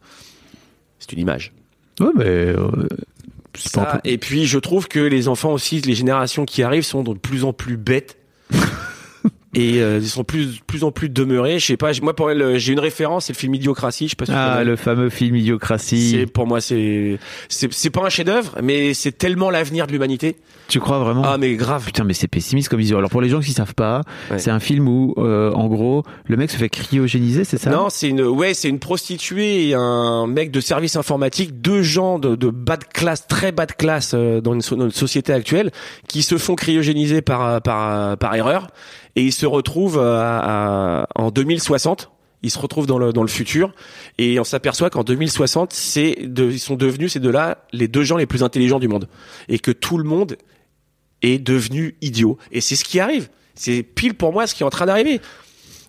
C'est une image. Ouais, mais euh, Ça, et puis je trouve que les enfants aussi, les générations qui arrivent sont de plus en plus bêtes. Et euh, ils sont plus plus en plus demeurés. Je sais pas. Moi pour elle, j'ai une référence, c'est le film Idiocratie. Je sais pas si tu Ah, le fameux film C'est Idiocratie. pour moi c'est c'est c'est pas un chef-d'œuvre, mais c'est tellement l'avenir de l'humanité. Tu crois vraiment? Ah mais grave. Putain, mais c'est pessimiste comme vision. Alors pour les gens qui savent pas, Ouais. c'est un film où, euh, en gros, le mec se fait cryogéniser, c'est ça? Non, c'est une ouais, c'est une prostituée et un mec de service informatique, deux gens de, de bas de classe, très bas de classe euh, dans, une, dans notre société actuelle, qui se font cryogéniser par par par erreur et ils se retrouvent euh, à- en 2060. Ils se retrouvent dans le dans le futur et on s'aperçoit qu'en 2060, c'est de, ils sont devenus ces deux-là les deux gens les plus intelligents du monde et que tout le monde est devenu idiot et c'est ce qui arrive. C'est pile pour moi ce qui est en train d'arriver.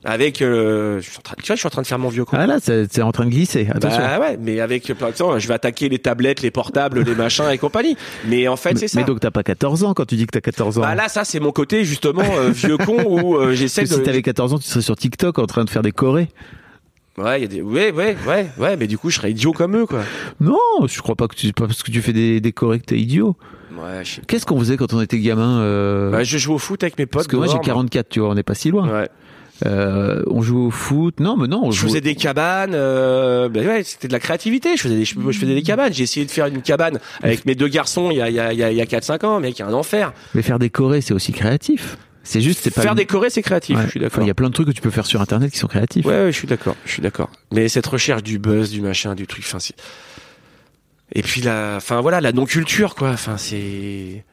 Avec, euh, je suis en train, tu vois, je suis en train de faire mon vieux con. Ah là, c'est en train de glisser. Attention. Bah ouais, mais avec, par exemple, je vais attaquer les tablettes, les portables, les machins et compagnie. Mais en fait, c'est ça. mais donc t'as pas 14 ans quand tu dis que t'as 14 ans. bah là, ça, c'est mon côté, justement, euh, vieux con où euh, j'essaie de. si t'avais 14 ans, tu serais sur TikTok en train de faire des chorés. Ouais, y a des, ouais, ouais, ouais, ouais, mais du coup, je serais idiot comme eux, quoi. Non, je crois pas que tu, pas parce que tu fais des, des que t'es idiot. Ouais, je sais. Qu'est-ce qu'on faisait quand on était gamin euh, Bah, je joue au foot avec mes potes. Parce que moi j'ai dehors, 44, tu vois, on n'est pas si loin. Ouais. Euh, on joue au foot. Non, mais non, on Je joue. faisais des cabanes, euh, bah ouais, c'était de la créativité. Je faisais des, je, je faisais des cabanes. J'ai essayé de faire une cabane avec mes deux garçons il y a, il y a, il y a, il y a 4-5 ans, mec, il y a un enfer. Mais faire des chorés, c'est aussi créatif. C'est juste, c'est pas. Faire une- chorés, c'est créatif, Ouais. je suis d'accord. Il y a plein de trucs que tu peux faire sur Internet qui sont créatifs. Ouais, ouais, je suis d'accord, je suis d'accord. Mais cette recherche du buzz, du machin, du truc, enfin c'est. Et puis la, enfin voilà, la non culture quoi. Enfin c'est.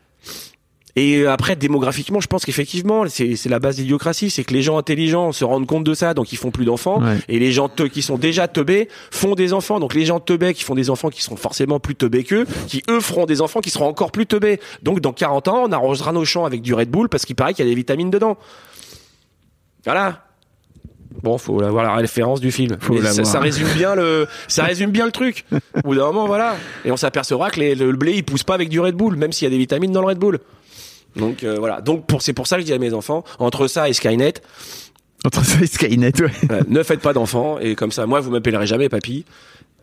Et après démographiquement, je pense qu'effectivement, c'est la base de l'idiocratie, c'est que les gens intelligents se rendent compte de ça, donc ils font plus d'enfants. Ouais. Et les gens te- qui sont déjà teubés font des enfants. Donc les gens teubés qui font des enfants qui seront forcément plus teubés qu'eux, qui eux feront des enfants qui seront encore plus teubés. Donc dans 40 ans, on arrosera nos champs avec du Red Bull parce qu'il paraît qu'il y a des vitamines dedans. Voilà. Bon, faut avoir la référence du film. Faut ça, ça résume bien le, ça résume bien le truc. Au bout d'un moment, voilà. Et on s'apercevra que les- le, le blé, il pousse pas avec du Red Bull, même s'il y a des vitamines dans le Red Bull. Donc euh, voilà. Donc pour c'est pour ça que je dis à mes enfants, entre ça et Skynet, Entre ça et Skynet, ouais. ne faites pas d'enfants et comme ça, moi vous m'appellerez jamais papy.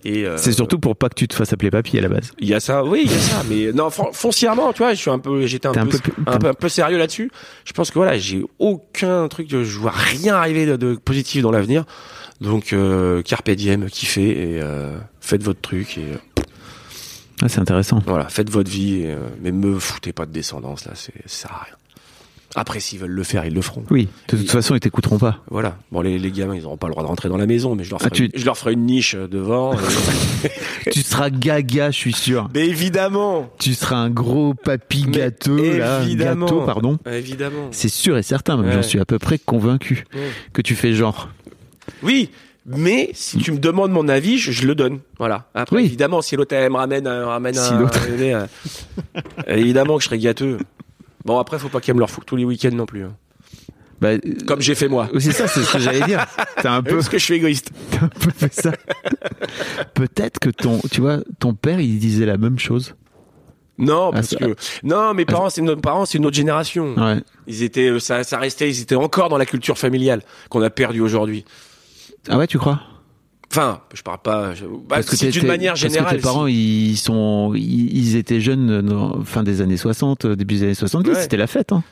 Et euh, C'est surtout pour pas que tu te fasses appeler papy à la base. il y a ça, oui, il y a ça, mais non, fon- foncièrement, tu vois, je suis un peu, j'étais un, peu, un peu, un peu sérieux là-dessus. Je pense que voilà, j'ai aucun truc, de, je vois rien arriver de, de positif dans l'avenir. Donc, euh, carpe diem, kiffez et euh, faites votre truc et euh, Ah, c'est intéressant. voilà, faites votre vie. Et, euh, mais me foutez pas de descendance là, c'est, ça sert à rien. Après, s'ils veulent le faire, ils le feront. Oui, de toute façon, ils t'écouteront pas. Voilà. Bon, les, les gamins, ils n'auront pas le droit de rentrer dans la maison, mais je leur Ah, ferai, tu- une, je leur ferai une niche euh, devant. tu seras gaga, je suis sûr. mais évidemment, Tu seras un gros papy gâteux, là, évidemment. gâteau, pardon. évidemment. C'est sûr et certain, même Ouais. j'en suis à peu près convaincu Ouais. que tu fais genre. Oui, mais si tu me demandes mon avis, je, je le donne. Voilà. Après, Oui. évidemment, si l'autre me ramène, un- ramène Si un, euh, évidemment que je serais gâteux. Bon, après, faut pas qu'elle me le refoute tous les week-ends non plus. hein. Bah, euh, Comme j'ai fait moi. c'est ça, c'est ce que j'allais dire. T'as un peu, Parce que je suis égoïste. t'as un peu fait ça. Peut-être que ton, tu vois, ton père, il disait la même chose. Non, parce ça- que non, mes parents, c'est nos parents, c'est une autre génération. Ouais. Ils étaient, euh, ça, ça restait, ils étaient encore dans la culture familiale qu'on a perdue aujourd'hui. Ah ouais, tu crois? Enfin, je parle pas. je- bah, Parce que c'est d'une manière Parce que générale. tes parents, ils sont, ils, étaient jeunes, dans, fin des années 60, début des années 70. Ouais. C'était la fête. Hein.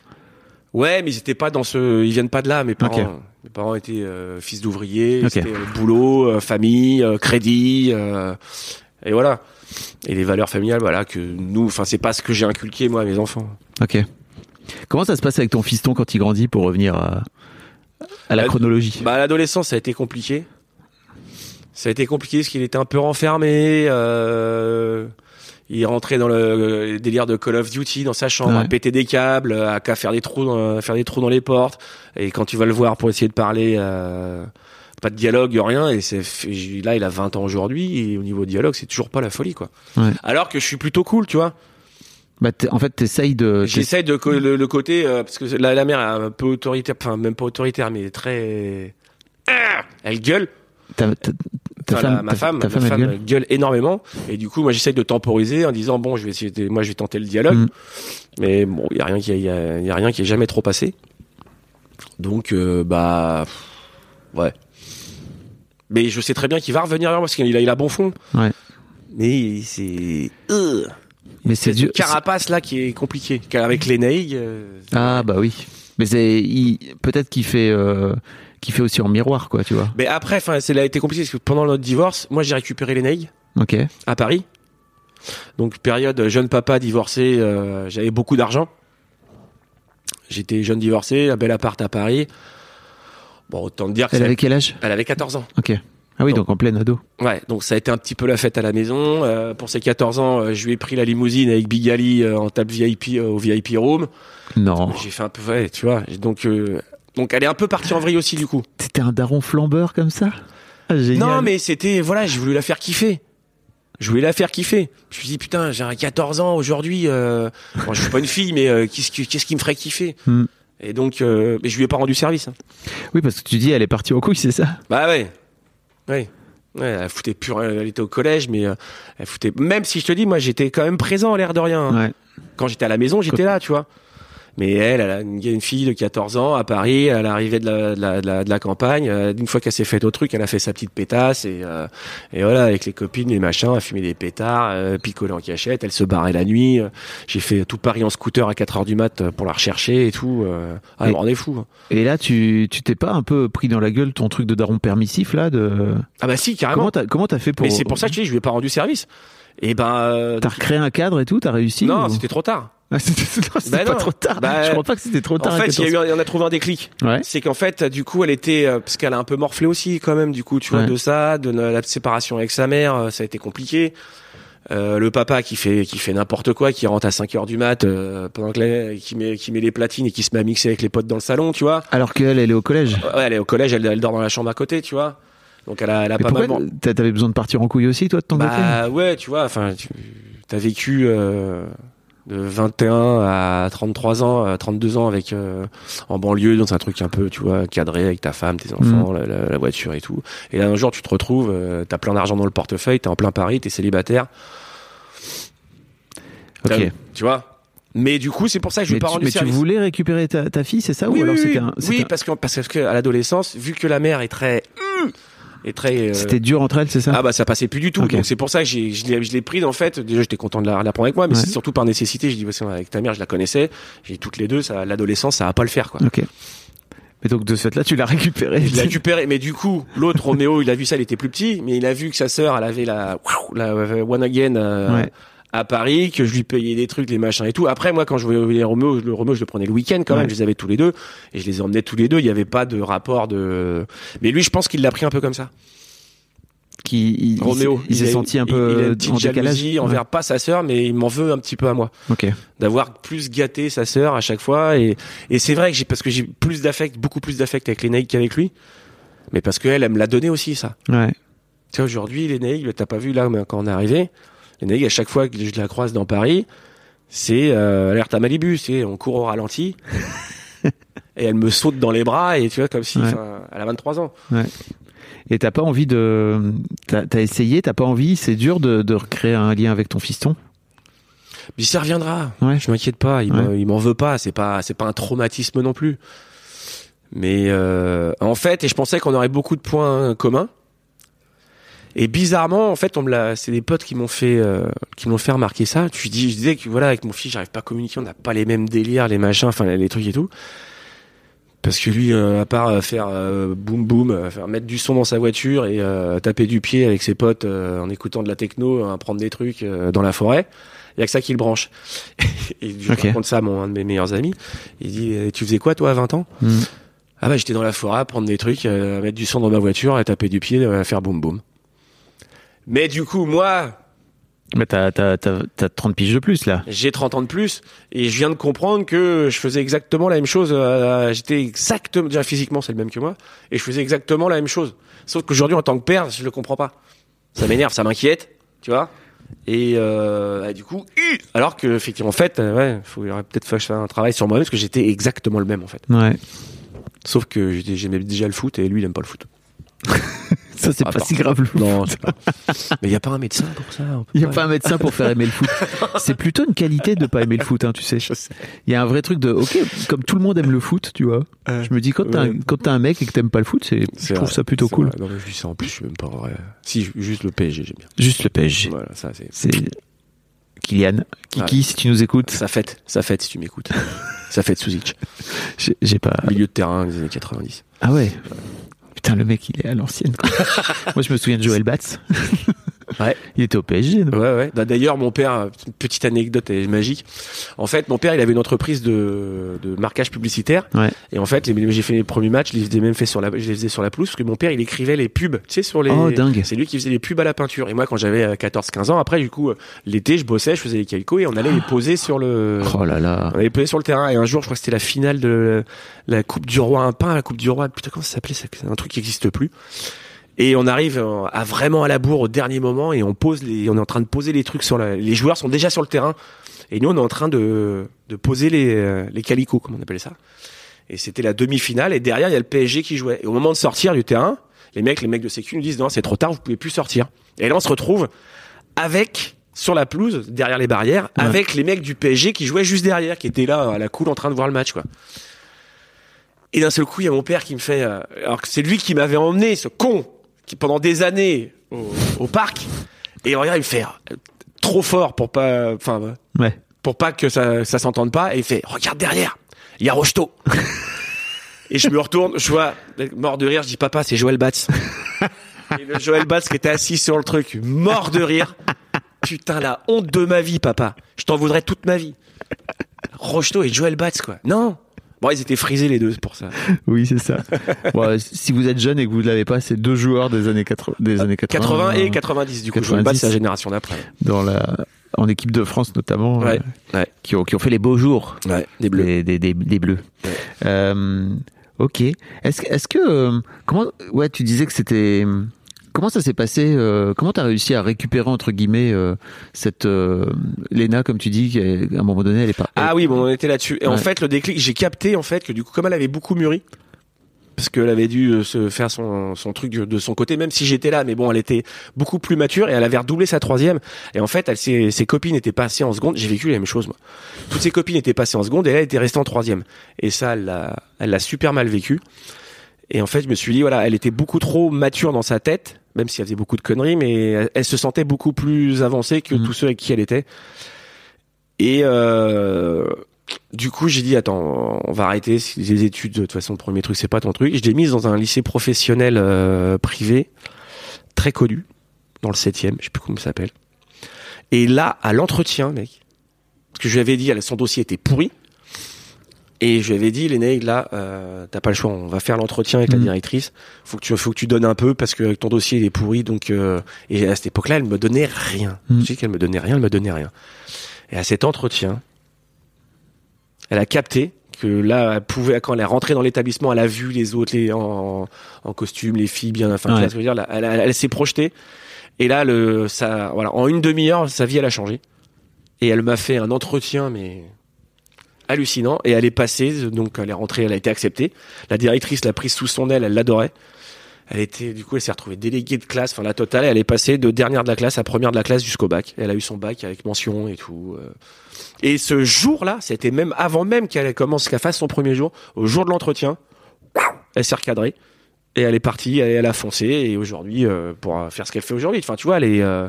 Ouais, mais ils étaient pas dans ce, ils viennent pas de là. Mes parents, mes parents étaient euh, fils d'ouvriers, c'était euh, boulot, euh, famille, euh, crédit, euh, et voilà. Et les valeurs familiales, voilà que nous, enfin c'est pas ce que j'ai inculqué moi à mes enfants. Ok. Comment ça se passe avec ton fiston quand il grandit pour revenir à, à la chronologie Bah à l'adolescence, ça a été compliqué. Ça a été compliqué parce qu'il était un peu renfermé. Euh, il rentrait dans le délire de Call of Duty dans sa chambre, Ouais. à péter des câbles, à faire des trous, dans, à faire des trous dans les portes. Et quand tu vas le voir pour essayer de parler, euh, pas de dialogue, rien. Et c'est là, il a 20 ans aujourd'hui. Et au niveau dialogue, c'est toujours pas la folie, quoi. Ouais. Alors que je suis plutôt cool, tu vois. Bah, En fait, t'essayes de. J'essaye de le, le côté euh, parce que la, la mère est un peu autoritaire, enfin même pas autoritaire, mais très. Ah Elle gueule. Ta, ta- ta Enfin, la- femme, ma femme, ta ma femme, gueule énormément. Et du coup, moi, j'essaye de temporiser en disant bon, je vais essayer, de- moi, je vais tenter le dialogue. Mm. Mais bon, il y a rien qui, il y a, y a rien qui est jamais trop passé. Donc, euh, bah, ouais. Mais je sais très bien qu'il va revenir vers moi parce qu'il a, il a bon fond. Ouais. Mais c'est, Mais c'est une carapace là qui est compliquée. Avec les naïgs. euh, Ah bah oui. Mais c'est il- peut-être qu'il fait euh, qu'il fait aussi en miroir quoi, tu vois. Mais après, enfin, c'est a été compliqué parce que pendant notre divorce, moi, j'ai récupéré les naïgs. Ok. à Paris. Donc période jeune papa divorcé, euh, j'avais beaucoup d'argent. J'étais jeune divorcé, un bel appart à Paris. Bon, autant te dire que Elle avait quel âge? Elle avait 14 ans. Ok. Ah oui, donc en pleine ado. Ouais, donc ça a été un petit peu la fête à la maison. Euh, pour ses 14 ans, euh, je lui ai pris la limousine avec Big Ali euh, en table VIP au VIP room. Non. J'ai fait un peu, ouais, tu vois. Donc, donc elle est un peu partie en vrille aussi du coup. T'étais un daron flambeur comme ça? Ah. Non, mais c'était, voilà, j'ai voulu la faire kiffer. Je voulais la faire kiffer. Je me suis dit, putain, j'ai un 14 ans aujourd'hui. Bon, je suis pas une fille, mais qu'est-ce qui, qu'est-ce qui me ferait kiffer? Hmm. Et donc, mais je lui ai pas rendu service. hein. Oui, parce que tu dis elle est partie en couille, c'est ça? Bah ouais. Ouais. Ouais, elle foutait plus, rien, elle était au collège, mais euh, elle foutait. Même si je te dis, moi, j'étais quand même présent, l'air de rien. hein. Ouais. Quand j'étais à la maison, j'étais là, tu vois. Mais elle, elle a une, une fille de 14 ans à Paris, elle arrivait de la, de la, de la, de la campagne. euh, Une fois qu'elle s'est faite au truc, elle a fait sa petite pétasse et, euh, et voilà, avec les copines, les machins, elle fumait des pétards, euh, en cachette, elle se barrait la nuit. euh, J'ai fait tout Paris en scooter à 4 heures du mat euh, pour la rechercher et tout. Ah, me rendait fou. hein. Et là, tu tu t'es pas un peu pris dans la gueule ton truc de daron permissif là de Ah bah si, carrément. Comment t'as fait pour Mais c'est pour ça que je dis, je lui ai pas rendu service. Et ben, euh, T'as recréé un cadre et tout, t'as réussi non, ou- c'était trop tard. Ah, c'était Bah pas trop tard. Bah, je crois pas que c'était trop tard. En fait, il y a 14. eu, un- on a trouvé un déclic. Ouais. C'est qu'en fait, du coup, elle était, euh, parce qu'elle a un peu morflé aussi, quand même, du coup, tu vois, de ça, de la séparation avec sa mère, euh, ça a été compliqué. Euh, le papa qui fait qui fait n'importe quoi, qui rentre à 5 heures du mat, euh, pendant que la- qui met qui met les platines et qui se met à mixer avec les potes dans le salon, tu vois. Alors qu'elle, elle est au collège. Ouais, elle est au collège, elle, elle dort dans la chambre à côté, tu vois. Donc elle a, elle a Mais pas mal. t'a- t'avais besoin de partir en couille aussi, toi, de ton côté Bah ouais, tu vois, enfin, tu as vécu euh, de 21 à 33 ans, à 32 ans avec euh, en banlieue dans un truc un peu, tu vois, cadré avec ta femme, tes enfants, Mm. la, la- la voiture et tout. Et là un jour tu te retrouves, euh, t'as plein d'argent dans le portefeuille, t'es en plein Paris, t'es célibataire, Ok. tu vois? Mais du coup, c'est pour ça que je Mais, pas tu, mais tu voulais récupérer ta, ta fille, c'est ça oui, Ou alors oui, un. Oui, un- parce que parce que à l'adolescence, vu que la mère est très hum, et très. euh, C'était dur entre elles, c'est ça ah bah ça passait plus du tout. Donc c'est pour ça que j'ai, je l'ai, je l'ai prise en fait. Déjà j'étais content de la, la prendre avec moi, mais Ouais. c'est surtout par nécessité. Dis parce que avec ta mère je la connaissais. J'ai dit, toutes les deux, ça, l'adolescence ça va pas le faire quoi. Ok. Mais donc de ce fait-là, tu l'as récupéré. Je l'ai récupéré, mais du coup l'autre Roméo il a vu ça, il était plus petit, mais il a vu que sa sœur elle avait la, la euh, One Again euh, Ouais. À Paris, que je lui payais des trucs, les machins et tout. Après moi quand je voyais les Roméo, le Roméo je le prenais le week-end quand même, Ouais. je les avais tous les deux et je les emmenais tous les deux. Il y avait pas de rapport de. Mais lui je pense qu'il l'a pris un peu comme ça. Qui, il, il Roméo, s'est- il s'est a- senti un il- il a peu une en petite décalage. jalousie envers pas sa sœur, mais il m'en veut un petit peu à moi Ouais. Ok. d'avoir plus gâté sa sœur à chaque fois et, et c'est vrai que j'ai parce que j'ai plus d'affect, beaucoup plus d'affect avec les Naïcs qu'avec lui, mais parce que elle, me l'a donné aussi ça. Ouais. Tu sais aujourd'hui les Naïcs, t'as pas vu là mais quand on est arrivé, Naïcs à chaque fois que je la croise dans Paris, c'est euh, alerte à Malibu, c'est on court au ralenti. et elle me saute dans les bras et tu vois comme si Ouais. elle a 23 ans. Et t'as pas envie de, t'as as essayé, t'as pas envie, c'est dur de, de recréer un lien avec ton fiston? Mais ça reviendra. Ouais. Je m'inquiète pas. Il Ouais. m'en- veut pas. C'est pas, c'est pas un traumatisme non plus. Mais euh, en fait, et je pensais qu'on aurait beaucoup de points communs. Et bizarrement, en fait, on me l'a, c'est des potes qui m'ont fait, euh, qui m'ont fait remarquer ça. Tu dis, je disais que voilà, avec mon fils, j'arrive pas à communiquer. On n'a pas les mêmes délires, les machins, enfin les trucs et tout. Parce que lui, euh, à part euh, faire euh, boum boum, euh, faire mettre du son dans sa voiture et euh, taper du pied avec ses potes euh, en écoutant de la techno, euh, prendre des trucs euh, dans la forêt, il y a que ça qui le branche. et je Ok. raconte ça à mon un de mes meilleurs amis. Il dit tu faisais quoi toi à 20 ans? Mm. Ah bah j'étais dans la forêt à prendre des trucs, euh, à mettre du son dans ma voiture, à taper du pied, à faire boum boum. Mais du coup moi, Mais t'as, t'as, t'as, t'as 30 piges de plus là. j'ai 30 ans de plus et je viens de comprendre que je faisais exactement la même chose. euh, J'étais exactement déjà physiquement c'est le même que moi et je faisais exactement la même chose. Sauf qu'aujourd'hui en tant que père, je le comprends pas. Ça m'énerve, ça m'inquiète, tu vois. Et euh, bah, du coup, alors que effectivement en fait, euh, ouais, faut il aurait peut-être fallu faire un travail sur moi-même parce que j'étais exactement le même en fait. Ouais. Sauf que j'aimais déjà le foot et lui il aime pas le foot. Ça c'est Ah, pas si grave. le. Non, pas. Mais il y a pas un médecin pour ça. Il y a pas un médecin pour faire aimer le foot. C'est plutôt une qualité de pas aimer le foot, hein, tu sais. Il y a un vrai truc de, ok, comme tout le monde aime le foot, tu vois. Euh, Je me dis quand t'as un, ouais. mec et que t'aimes pas le foot, je trouve vrai, ça plutôt cool. vrai. Non, mais je dis ça en plus, je suis même pas vrai. Si, juste le PSG, j'aime bien. Juste le PSG. Voilà, ça c'est. Kylian, Kiki, si tu nous écoutes, Ça fête, ça fête si tu m'écoutes. ça fête Suzic. j'ai, j'ai pas. Milieu de terrain des années 90. Ah ouais. Putain, le mec, il est à l'ancienne. quoi. Moi, je me souviens de Joël Batz. Ouais. Il était au PSG, non? Ouais, ouais. Bah, D'ailleurs, mon père, euh, petite anecdote elle est magique. En fait, mon père, il avait une entreprise de, de marquage publicitaire. Ouais. Et en fait, j'ai fait les premiers matchs, je les faisais même fait sur la, je les faisais sur la pelouse parce que mon père, il écrivait les pubs, tu sais, sur les. Oh, dingue. C'est lui qui faisait les pubs à la peinture. Et moi, quand j'avais 14-15 ans, après, du coup, euh, l'été, je bossais, je faisais les calicos et on allait les poser sur le. Oh là là. On avait posé sur le terrain et un jour, je crois que c'était la finale de la Coupe du Roi, un pain, la Coupe du Roi. Putain, comment ça s'appelait C'est un truc qui n'existe plus. Et on arrive euh, à vraiment à la bourre au dernier moment et on pose les, on est en train de poser les trucs sur la, les joueurs sont déjà sur le terrain et nous on est en train de, de poser les, euh, les calicots, comme on appelle ça. Et c'était la demi-finale et derrière il y a le PSG qui jouait. Et au moment de sortir du terrain, les mecs, les mecs de sécu nous disent non c'est trop tard, vous pouvez plus sortir. Et là on se retrouve avec sur la pelouse derrière les barrières Ouais. avec les mecs du PSG qui jouaient juste derrière, qui étaient là à la cool en train de voir le match quoi. Et d'un seul coup, il y a mon père qui me fait, euh, alors que c'est lui qui m'avait emmené, ce con, qui pendant des années au, au parc. Et regarde, il me fait trop fort pour pas, enfin, Ouais. pour pas que ça, ça s'entende pas. Et il fait, regarde derrière, il y a Rocheteau. et je me retourne, je vois, mort de rire, je dis papa, c'est Joël Batz. et le Joël Batz qui était assis sur le truc, mort de rire. Putain, la honte de ma vie, papa. Je t'en voudrais toute ma vie. Rocheteau et Joël Batz, quoi. Non. Bon, ils étaient frisés les deux, c'est pour ça. Oui, c'est ça. Bon, si vous êtes jeune et que vous ne l'avez pas, c'est deux joueurs des années 80, des années 80. 80 et euh, 90, du coup. 90. Joël Batz, c'est la génération d'après. Dans la, en équipe de France notamment. Ouais, euh, ouais. Qui ont, qui ont fait les beaux jours. Ouais, des bleus. Des, des, des, des bleus. Ouais. Euh, ok. Est-ce, que- euh, comment, ouais, tu disais que c'était, comment ça s'est passé, euh, comment t'as réussi à récupérer, entre guillemets, euh, cette, euh, Léna, comme tu dis, qui, à un moment donné, elle est pas, Ah oui, bon, on était là-dessus. Et en fait, le déclic, j'ai capté, en fait, que du coup, comme elle avait beaucoup mûri, parce qu'elle avait dû euh, se faire son, son truc de son côté, même si j'étais là, mais bon, elle était beaucoup plus mature et elle avait redoublé sa troisième. Et en fait, elle, ses, ses copines étaient passées en seconde. J'ai vécu la même chose, moi. Toutes ses copines étaient passées en seconde et elle était restée en troisième. Et ça, elle l'a, elle l'a super mal vécu. Et en fait, je me suis dit, voilà, elle était beaucoup trop mature dans sa tête, même si elle faisait beaucoup de conneries, mais elle, elle se sentait beaucoup plus avancée que Mhm. tous ceux avec qui elle était. Et euh, du coup, j'ai dit, attends, on va arrêter les études. De toute façon, le premier truc, c'est pas ton truc. Je l'ai mise dans un lycée professionnel euh, privé, très connu, dans le 7e, je sais plus comment ça s'appelle. Et là, à l'entretien, mec, parce que je lui avais dit, son dossier était pourri. Et je lui avais dit, Lénaïque, là, euh, t'as pas le choix, on va faire l'entretien avec la Mhm. directrice. Faut que tu, faut que tu donnes un peu parce que ton dossier il est pourri. Donc, euh, et à cette époque-là, elle me donnait rien. Mhm. Je sais qu'elle me donnait rien, elle me donnait rien. Et à cet entretien, elle a capté que là, elle pouvait, quand elle est rentrée dans l'établissement, elle a vu les autres, les en, en costume, les filles bien, enfin, tu Ouais. vois ce que je veux dire, là, elle, elle- elle s'est projetée. Et là, le, ça, voilà, en une demi-heure, sa vie, elle a changé. Et elle m'a fait un entretien, mais hallucinant. Et elle est passée, donc elle est rentrée, elle a été acceptée. La directrice l'a prise sous son aile, elle l'adorait. Elle était, du coup, elle s'est retrouvée déléguée de classe, enfin la totale. Elle est passée de dernière de la classe à première de la classe jusqu'au bac. Elle a eu son bac avec mention et tout. euh. Et ce jour-là, c'était même avant même qu'elle commence, qu'elle fasse son premier jour, au jour de l'entretien, elle s'est recadrée et elle est partie, elle, a foncé et aujourd'hui euh, pour faire ce qu'elle fait aujourd'hui. Enfin, tu vois, elle est euh,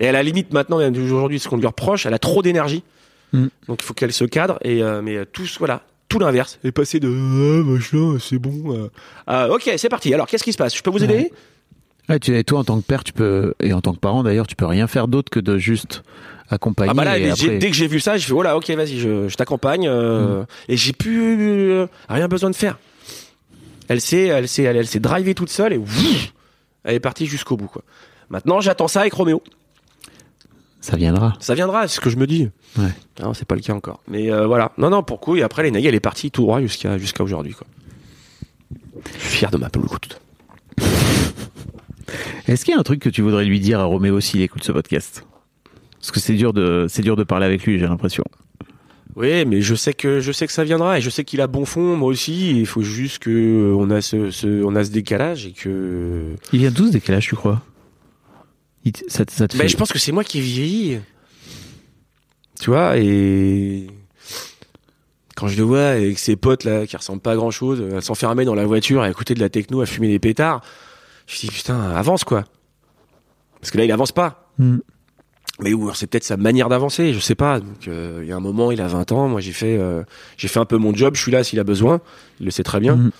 et à la limite maintenant, aujourd'hui, ce qu'on lui reproche, elle a trop d'énergie, Mm. donc il faut qu'elle se cadre. Et euh, mais euh, tous, voilà, tout l'inverse. Elle est passée de ah, machin, c'est bon. euh, à, ok, c'est parti. Alors, qu'est-ce qui se passe? Je peux vous aider? Ouais. Ouais, tu, et toi, en tant que père, tu peux, et en tant que parent d'ailleurs, tu peux rien faire d'autre que de juste accompagner. Ah bah là, et j'ai- après- dès que j'ai vu ça, j'ai fait oh là, ok, vas-y, je, je t'accompagne. euh, Et j'ai plus euh, rien besoin de faire. Elle s'est, elle s'est, elle, elle s'est drivée toute seule et ouf, elle est partie jusqu'au bout quoi. Maintenant, j'attends ça avec Roméo. Ça viendra. Ça viendra, c'est ce que je me dis. Ouais. Non, c'est pas le cas encore. Mais euh, voilà. Non, non, pour coup. Et après, les elle est partie tout droit jusqu'à jusqu'à aujourd'hui quoi. Je suis fier de ma peloute. Est-ce qu'il y a un truc que tu voudrais lui dire à Roméo s'il écoute ce podcast? Parce que c'est dur de, c'est dur de parler avec lui, j'ai l'impression. Oui, mais je sais que je sais que ça viendra et je sais qu'il a bon fond, moi aussi. Il faut juste que euh, on a ce, ce on a ce décalage et que Il vient tous décalage, tu crois? Ça, te- ça te Ben, je pense que c'est moi qui ai vieilli. Tu vois, et quand je le vois avec ses potes là, qui ressemblent pas à grand chose, à s'enfermer dans la voiture, à écouter de la techno, à fumer des pétards, je me dis putain, avance quoi. Parce que là, il avance pas. Hmm. Mais c'est peut-être sa manière d'avancer, je sais pas. Donc euh, il y a un moment, il a 20 ans, moi j'ai fait euh, j'ai fait un peu mon job, je suis là s'il a besoin, il le sait très bien. Mhm.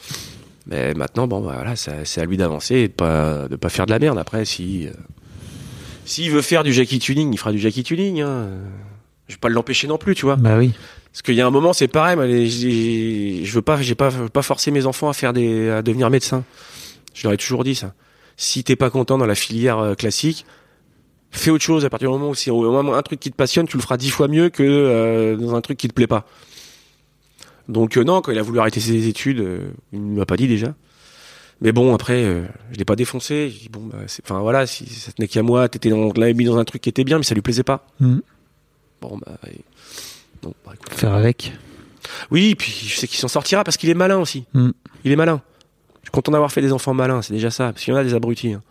Mais maintenant bon bah, voilà, c'est à lui d'avancer et de pas de pas faire de la merde après si euh, s'il veut faire du Jackie tuning, il fera du Jackie tuning hein. Je vais pas l'empêcher non plus, tu vois. Bah oui. Parce qu'il y a un moment, c'est pareil. moi, les- j'ai- je veux pas, j'ai pas, pas forcer mes enfants à faire des, à devenir médecin. Je leur ai toujours dit ça. Si t'es pas content dans la filière euh, classique, fais autre chose. À partir du moment où c'est au moins un truc qui te passionne, tu le feras dix fois mieux que euh, dans un truc qui te plaît pas. Donc euh, non, quand il a voulu arrêter ses études, euh, il ne m'a pas dit déjà. Mais bon, après, euh, je l'ai pas défoncé. J'ai dit bon, bah, c'est- enfin voilà, si ça tenait qu'à moi, t'étais dans, l'avais mis dans un truc qui était bien, mais ça lui plaisait pas. Mhm. Bon bah, et- bah, écoute. Faire avec. Oui, puis je sais qu'il s'en sortira parce qu'il est malin aussi. Mm. Il est malin. Je suis content d'avoir fait des enfants malins, c'est déjà ça. Parce qu'il y en a des abrutis. hein.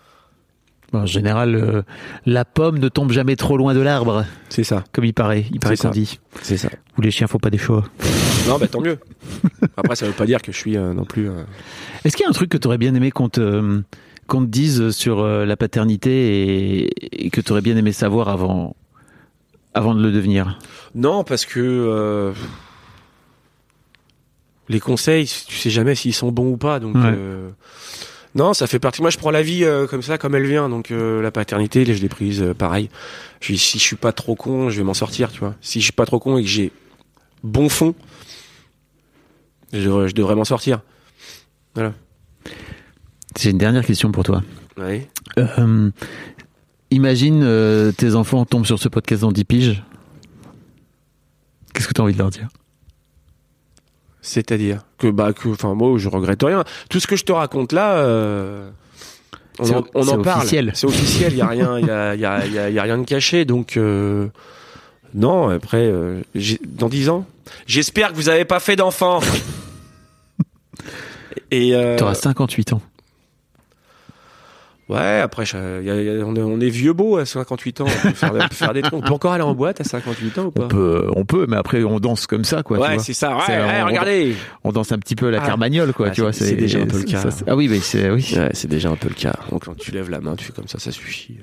En général, euh, la pomme ne tombe jamais trop loin de l'arbre, C'est ça, comme il paraît. Il paraît qu'on dit. c'est ça. Ou les chiens, faut pas des choix. Non, bah tant mieux. Après, ça veut pas dire que je suis euh, non plus. euh, Est-ce qu'il y a un truc que tu aurais bien aimé qu'on te, qu'on te dise sur euh, la paternité et, et que tu aurais bien aimé savoir avant, avant de le devenir? Non, parce que euh, les conseils, tu sais jamais s'ils sont bons ou pas. Donc Ouais. euh, non, ça fait partie. Moi, je prends la vie euh, comme ça, comme elle vient. Donc euh, la paternité, je l'ai prise euh, pareil. Je, si je suis pas trop con, je vais m'en sortir, tu vois. Si je suis pas trop con et que j'ai bon fond, je devrais, je devrais m'en sortir. J'ai une dernière question pour toi. Ouais. Euh, imagine euh, tes enfants tombent sur ce podcast dans 10 piges. Qu'est-ce que tu as envie de leur dire? C'est-à-dire que bah que enfin moi je regrette rien. Tout ce que je te raconte là euh, on en, on c'est en parle. officiel. C'est officiel, il y a rien il y a, il y, a, il y a- rien de caché donc euh, non, après euh, dans 10 ans, j'espère que vous avez pas fait d'enfants. Et euh, Tu auras 58 ans. Ouais, après, je- y a- y a- on, est, on est vieux beau à 58 ans. On peut faire, on peut faire des trucs. On peut encore aller en boîte à 58 ans ou pas On peut, on peut, mais après on danse comme ça, quoi. Ouais, c'est ça. Ouais, on- regardez. On danse un petit peu à la Ah. Carmagnole, quoi. Ah, tu vois. c'est- déjà un peu le cas. ça, ah oui, mais c'est oui. Ouais, c'est déjà un peu le cas. Donc quand tu lèves la main, tu fais comme ça, ça suffit.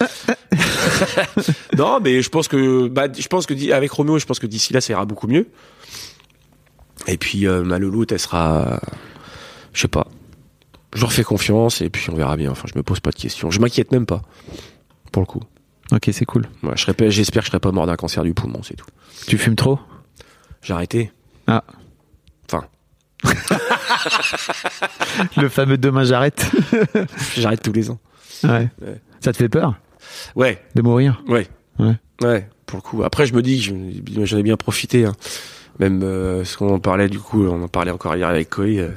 non, mais je pense que, bah, je pense que avec Roméo, je pense que d'ici là, ça ira beaucoup mieux. Et puis euh, ma louloute, elle sera, je sais pas. Je leur fais confiance et puis on verra bien. Enfin, je me pose pas de questions. Je m'inquiète même pas. Pour le coup. Ok, c'est cool. Ouais, je serais pas- j'espère que je serai pas mort d'un cancer du poumon, c'est tout. Tu fumes trop? J'ai arrêté. Ah. Enfin, Le fameux demain j'arrête. j'arrête tous les ans. ouais. Ouais. Ça te fait peur? Ouais, de mourir Ouais. Ouais. Ouais, pour le coup. Après, je me dis que je- j'en ai bien profité. Hein. Même euh, ce qu'on en parlait du coup, on en parlait encore hier avec Koei. euh,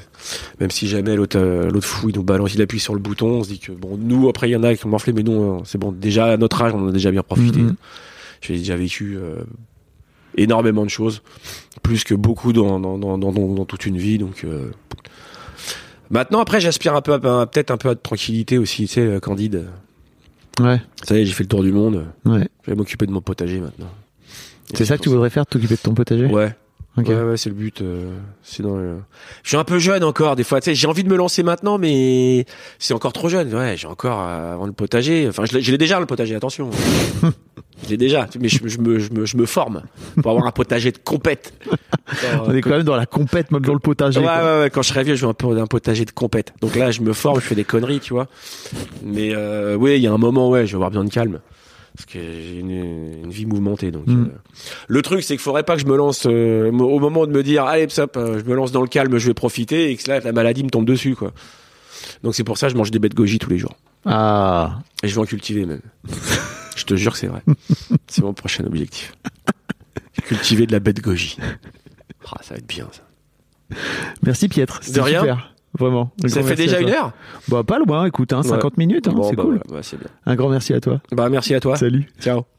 même si jamais l'autre euh, l'autre fou il nous balance, il appuie sur le bouton, on se dit que bon, nous après il y en a qui ont morflé, mais non, euh, c'est bon. Déjà à notre âge, on en a déjà bien profité. Mhm. J'ai déjà vécu euh, énormément de choses, plus que beaucoup dans dans dans, dans, dans- toute une vie. Donc euh, maintenant, après, j'aspire un peu, peut-être un peu à de tranquillité aussi. Tu sais, Candide. Ouais. Ça y est, j'ai fait le tour du monde. Ouais. Je vais m'occuper de mon potager maintenant. C'est ça que tu voudrais faire, t'occuper de ton potager? Ouais. Ouais, ouais, c'est le but. euh, c'est dans le- Je suis un peu jeune encore, des fois. Tu sais, j'ai envie de me lancer maintenant, mais c'est encore trop jeune. Ouais, j'ai encore euh, avant le potager. Enfin, je l'ai déjà le potager. Attention, je l'ai déjà. Mais je, je me, je me, je me forme pour avoir un potager de compète. On est quand même dans la compète, même dans le potager. Ouais, quoi. ouais, ouais, quand je serai vieux, je veux un peu un potager de compète. Donc là, je me forme, je fais des conneries, tu vois. Mais euh, oui, il y a un moment, ouais, je vais avoir besoin de calme. Parce que j'ai une, une vie mouvementée. Donc, Mm. euh, le truc, c'est qu'il faudrait pas que je me lance euh, au moment de me dire, allez, hop, euh, je me lance dans le calme, je vais profiter, et que là, la maladie me tombe dessus, quoi. Donc c'est pour ça que je mange des de goji tous les jours. Ah, Et je vais en cultiver même. je te jure que c'est vrai. C'est mon prochain objectif. Cultiver de la de goji. Ah, ça va être bien, ça. merci Pietre. De rien. super. Vraiment. Un Ça fait déjà une heure Bah, pas loin, écoute, hein, 50 minutes, hein, Bon, c'est bah, cool. voilà, bah, c'est bien. Un grand merci à toi. Bah, merci à toi. Salut. Ciao.